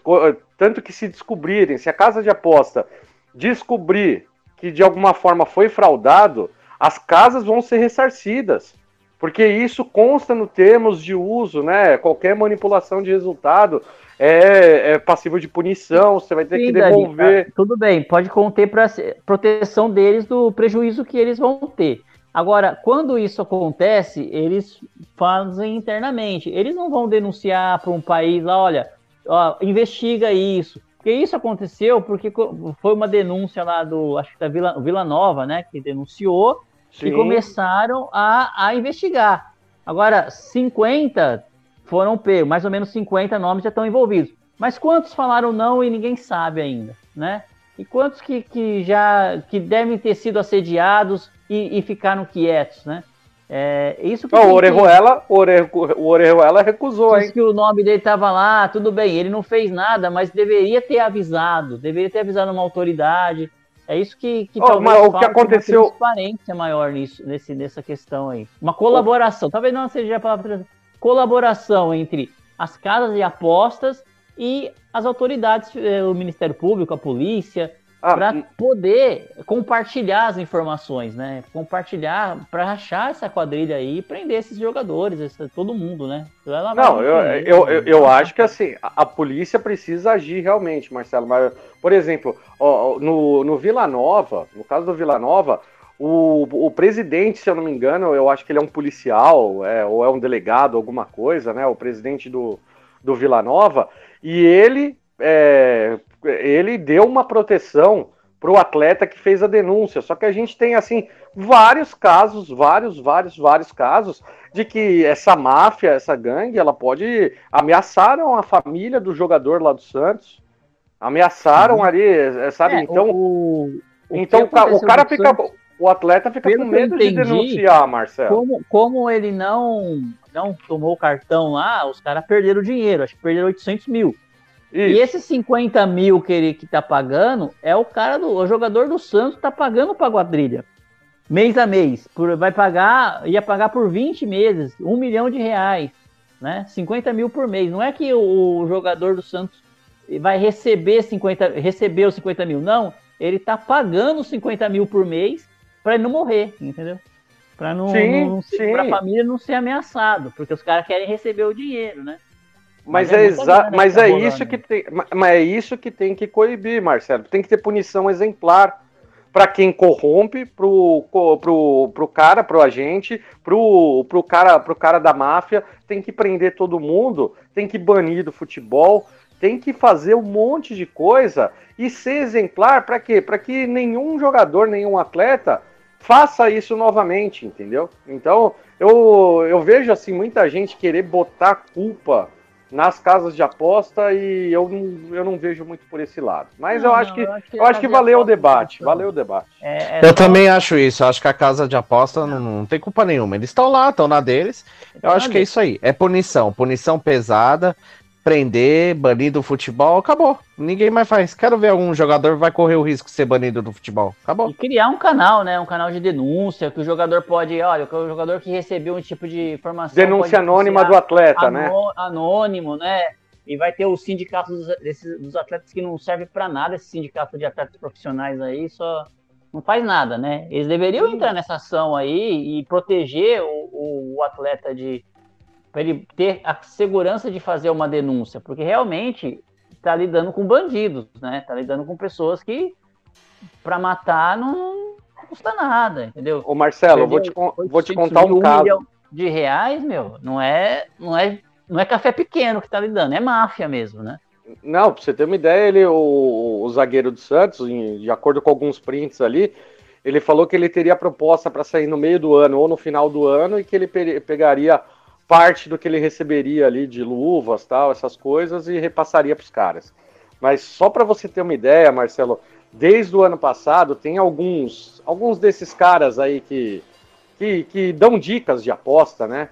tanto que se descobrirem, se a casa de aposta descobrir que de alguma forma foi fraudado, as casas vão ser ressarcidas. Porque isso consta no termos de uso, né? Qualquer manipulação de resultado é, é passivo de punição, você vai ter Sim, que devolver. Dani, tá, tudo bem, pode conter para proteção deles do prejuízo que eles vão ter. Agora, quando isso acontece, eles fazem internamente. Eles não vão denunciar para um país lá, olha, ó, investiga isso. Porque isso aconteceu porque foi uma denúncia lá do, acho que da Vila, Vila Nova, né, que denunciou, Sim. e começaram a, a investigar. Agora, 50 foram pegos, mais ou menos 50 nomes já estão envolvidos. Mas quantos falaram não e ninguém sabe ainda, né? E quantos que, que já que devem ter sido assediados e, e ficaram quietos, né? É, isso que não, o Orejuela, o Orejuela recusou, hein? que o nome dele estava lá, tudo bem, ele não fez nada, mas deveria ter avisado, deveria ter avisado uma autoridade. É isso que, que oh, talvez o que aconteceu uma transparência maior nisso, nesse, nessa questão aí. Uma colaboração, oh. talvez não seja a palavra colaboração entre as casas de apostas e as autoridades, eh, o Ministério Público, a polícia, ah, para poder compartilhar as informações, né? Compartilhar para achar essa quadrilha aí e prender esses jogadores, esse, todo mundo, né? Não, eu, eu, eu, eu, acho que assim, a, a, polícia precisa agir realmente, Marcelo. Mas, por exemplo, ó, no, no Vila Nova, no caso do Vila Nova, o, o presidente, se eu não me engano, eu acho que ele é um policial, é, ou é um delegado, alguma coisa, né? O presidente do, do Vila Nova, e ele, é, ele deu uma proteção para o atleta que fez a denúncia. Só que a gente tem, assim, vários casos, vários, vários, vários casos de que essa máfia, essa gangue, ela pode. ameaçaram a família do jogador lá do Santos. Ameaçaram uhum. ali, é, sabe? É, então. O, o então o cara fica. Santos o atleta fica com medo entendi, de denunciar, Marcelo. Como, como ele não, não tomou o cartão lá, os caras perderam dinheiro, acho que perderam 800 mil. Isso. E esses 50 mil que ele que tá pagando é o cara do o jogador do Santos tá pagando pra quadrilha. Mês a mês. Por, vai pagar, ia pagar por 20 meses, um milhão de reais. Né? 50 mil por mês. Não é que o, o jogador do Santos vai receber 50, receber os 50 mil. Não, ele tá pagando 50 mil por mês para ele não morrer, entendeu? Para não, sim, não pra família não ser ameaçado, porque os caras querem receber o dinheiro, né? Mas, mas é, é exa mas é isso que tem, mas é isso que tem que coibir, Marcelo. Tem que ter punição exemplar para quem corrompe, pro, pro, pro cara, pro agente, pro, pro cara, pro cara da máfia, tem que prender todo mundo, tem que banir do futebol, tem que fazer um monte de coisa e ser exemplar para quê? Para que nenhum jogador, nenhum atleta faça isso novamente, entendeu? Então, eu, eu vejo assim muita gente querer botar culpa nas casas de aposta e eu não, eu não vejo muito por esse lado. Mas não, eu, acho que, eu acho que, eu acho que valeu o debate. Valeu o debate. É, é eu só... também acho isso. Eu acho que a casa de aposta não, não tem culpa nenhuma. Eles estão lá, estão na deles. Eu acho que é isso aí. É punição. Punição pesada prender, banir do futebol, acabou. Ninguém mais faz. Quero ver algum jogador vai correr o risco de ser banido do futebol. Acabou. E criar um canal, né? Um canal de denúncia, que o jogador pode, olha, o jogador que recebeu um tipo de informação. Denúncia anônima do atleta, né? Anônimo, né? E vai ter o sindicato dos, desses, dos atletas que não serve para nada, esse sindicato de atletas profissionais aí, só não faz nada, né? Eles deveriam entrar nessa ação aí e proteger o, o, o atleta de para ele ter a segurança de fazer uma denúncia, porque realmente está lidando com bandidos, né? Está lidando com pessoas que para matar não, custa nada, entendeu? Ô Marcelo, vou te, vou te contar um, um caso de reais, meu, não é, não é, não é café pequeno que está lidando, é máfia mesmo, né? Não, pra você ter uma ideia, ele, o, o zagueiro do Santos, em, de acordo com alguns prints ali, ele falou que ele teria proposta para sair no meio do ano ou no final do ano e que ele pe pegaria parte do que ele receberia ali de luvas, tal, essas coisas e repassaria para os caras. Mas só para você ter uma ideia, Marcelo, desde o ano passado tem alguns alguns desses caras aí que que, que dão dicas de aposta, né?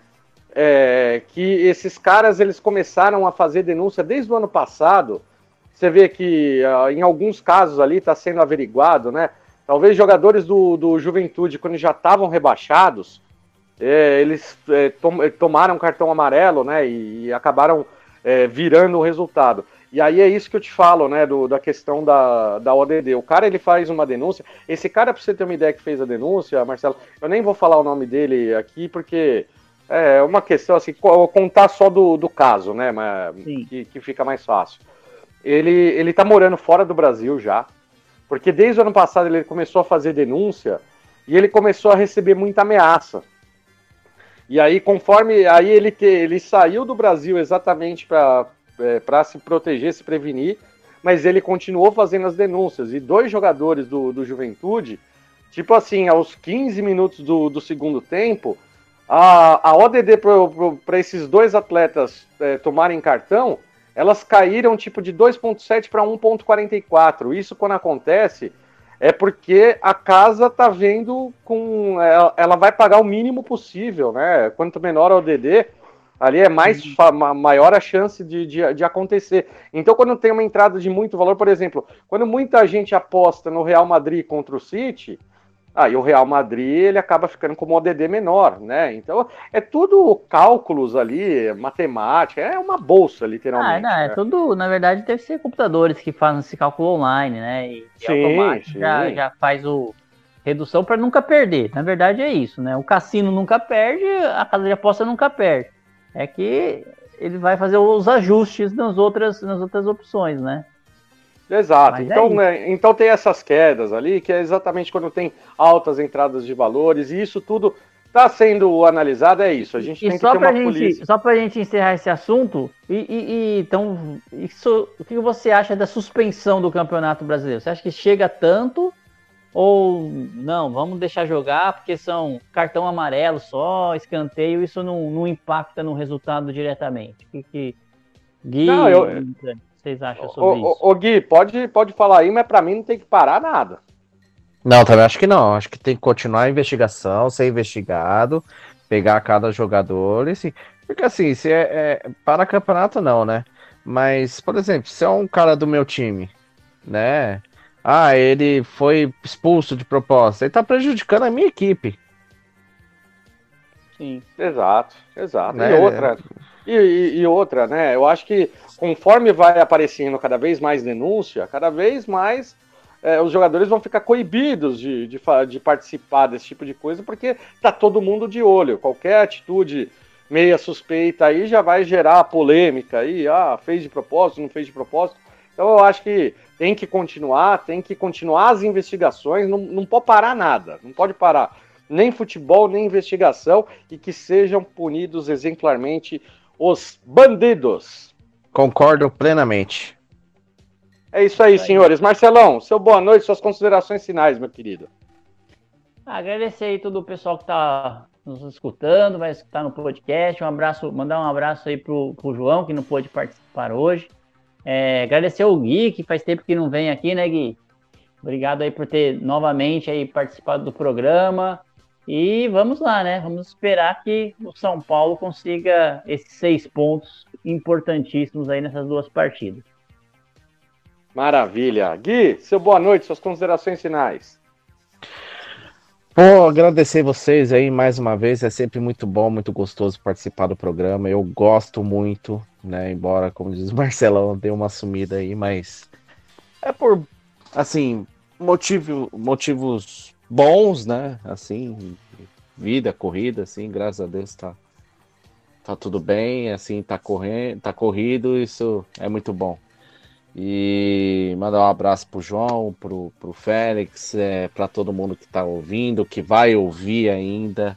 É, que esses caras eles começaram a fazer denúncia desde o ano passado. Você vê que uh, em alguns casos ali está sendo averiguado, né? Talvez jogadores do, do Juventude, quando já estavam rebaixados, é, eles é, tom, tomaram cartão amarelo, né? E, e acabaram é, virando o resultado. E aí é isso que eu te falo, né, do, da questão da, da ODD. O cara, ele faz uma denúncia. Esse cara, pra você ter uma ideia que fez a denúncia, Marcelo, eu nem vou falar o nome dele aqui, porque é uma questão, assim, contar só do, do caso, né, mas, que, que, fica mais fácil. Ele, ele tá morando fora do Brasil já, porque desde o ano passado ele começou a fazer denúncia e ele começou a receber muita ameaça. E aí, conforme aí ele, te, ele saiu do Brasil exatamente para é, se proteger, se prevenir, mas ele continuou fazendo as denúncias. E dois jogadores do, do Juventude, tipo assim, aos 15 minutos do, do segundo tempo, a, a ODD para esses dois atletas é, tomarem cartão, elas caíram tipo de 2,7 para 1,44. Isso quando acontece é porque a casa tá vendo com. Ela, ela, vai pagar o mínimo possível, né? Quanto menor a ODD, Ali é mais uhum. maior a chance de, de, de, acontecer. Então, quando tem uma entrada de muito valor, por exemplo, quando muita gente aposta no Real Madrid contra o City, aí o Real Madrid ele acaba ficando como ODD menor, né? Então, é tudo cálculos ali, matemática, é uma bolsa, literalmente. Ah, não, é né? tudo, na verdade, deve ser computadores que fazem esse cálculo online, né? E, sim, sim. Já, já faz o redução para nunca perder. Na verdade, é isso, né? O cassino nunca perde, a casa de aposta nunca perde é que ele vai fazer os ajustes nas outras, nas outras opções, né? Exato. então, é então tem essas quedas ali, que é exatamente quando tem altas entradas de valores, e isso tudo está sendo analisado, é isso. A gente e tem que ter uma gente, polícia. Só para a gente encerrar esse assunto, e, e, e, então, isso, o que você acha da suspensão do Campeonato Brasileiro? Você acha que chega tanto ou não, vamos deixar jogar porque são cartão amarelo só, escanteio, isso não, não impacta no resultado diretamente. O que, que Gui, não, eu... vocês acham sobre o, isso? Ô, Gui, pode, pode falar aí, mas para mim não tem que parar nada. Não, também acho que não. Acho que tem que continuar a investigação, ser investigado, pegar cada jogador e assim. Porque assim, se é, é para campeonato não, né? Mas, por exemplo, se é um cara do meu time, né? Ah, ele foi expulso de proposta. Ele tá prejudicando a minha equipe. Sim. Exato, exato. Né? E outra, e, e, outra, né? Eu acho que conforme vai aparecendo cada vez mais denúncia, cada vez mais é, os jogadores vão ficar coibidos de, de, de, participar desse tipo de coisa, porque tá todo mundo de olho. Qualquer atitude meia suspeita aí já vai gerar polêmica aí, ah, fez de propósito, não fez de propósito. Então eu acho que tem que continuar, tem que continuar as investigações, não, não pode parar nada, não pode parar nem futebol, nem investigação, e que sejam punidos exemplarmente os bandidos. Concordo plenamente. É isso aí, senhores. Marcelão, seu boa noite, suas considerações finais, meu querido. Agradecer aí todo o pessoal que está nos escutando, vai escutar no podcast. Um abraço, mandar um abraço aí pro, pro João, que não pôde participar hoje. É, agradecer o Gui, que faz tempo que não vem aqui, né, Gui? Obrigado aí por ter novamente aí participado do programa. E vamos lá, né? Vamos esperar que o São Paulo consiga esses seis pontos importantíssimos aí nessas duas partidas. Maravilha. Gui, seu boa noite, suas considerações finais. Pô, agradecer vocês aí mais uma vez. É sempre muito bom, muito gostoso participar do programa. Eu gosto muito né? Embora, como diz o Marcelão, dê uma sumida aí, mas é por, assim, motivo, motivos bons, né? Assim, vida, corrida, assim, graças a Deus tá, tá tudo bem, assim, tá correndo, tá corrido, isso é muito bom. E mandar um abraço pro João, pro, pro Félix, é, para todo mundo que tá ouvindo, que vai ouvir ainda.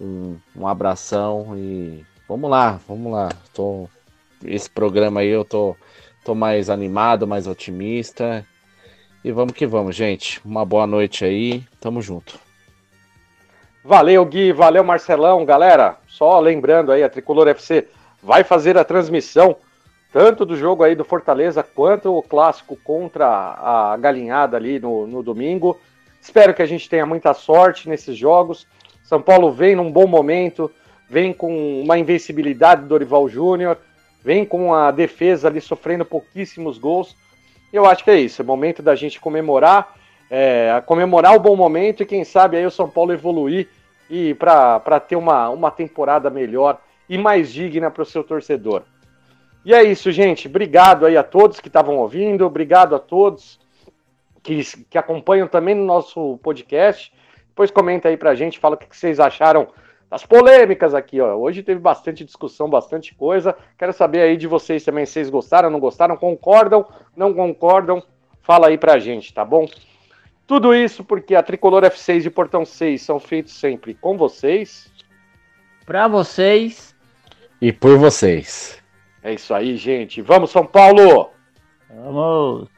Um, um abração e vamos lá, vamos lá. Tô esse programa aí eu tô, tô mais animado, mais otimista. E vamos que vamos, gente. Uma boa noite aí. Tamo junto. Valeu, Gui. Valeu, Marcelão. Galera, só lembrando aí, a Tricolor FC vai fazer a transmissão tanto do jogo aí do Fortaleza quanto o clássico contra a Galinhada ali no, no domingo. Espero que a gente tenha muita sorte nesses jogos. São Paulo vem num bom momento, vem com uma invencibilidade do Dorival Júnior, vem com a defesa ali sofrendo pouquíssimos gols. Eu acho que é isso, é momento da gente comemorar, é, comemorar o bom momento e quem sabe aí o São Paulo evoluir e para ter uma, uma temporada melhor e mais digna para o seu torcedor. E é isso, gente. Obrigado aí a todos que estavam ouvindo, obrigado a todos que, que acompanham também no nosso podcast. Depois comenta aí pra gente, fala o que vocês acharam das polêmicas aqui, ó. Hoje teve bastante discussão, bastante coisa. Quero saber aí de vocês também, se vocês gostaram, não gostaram, concordam, não concordam? Fala aí pra gente, tá bom? Tudo isso porque a Tricolor F6 e Portão 6 são feitos sempre com vocês. Pra vocês. E por vocês. É isso aí, gente. Vamos, São Paulo! Vamos!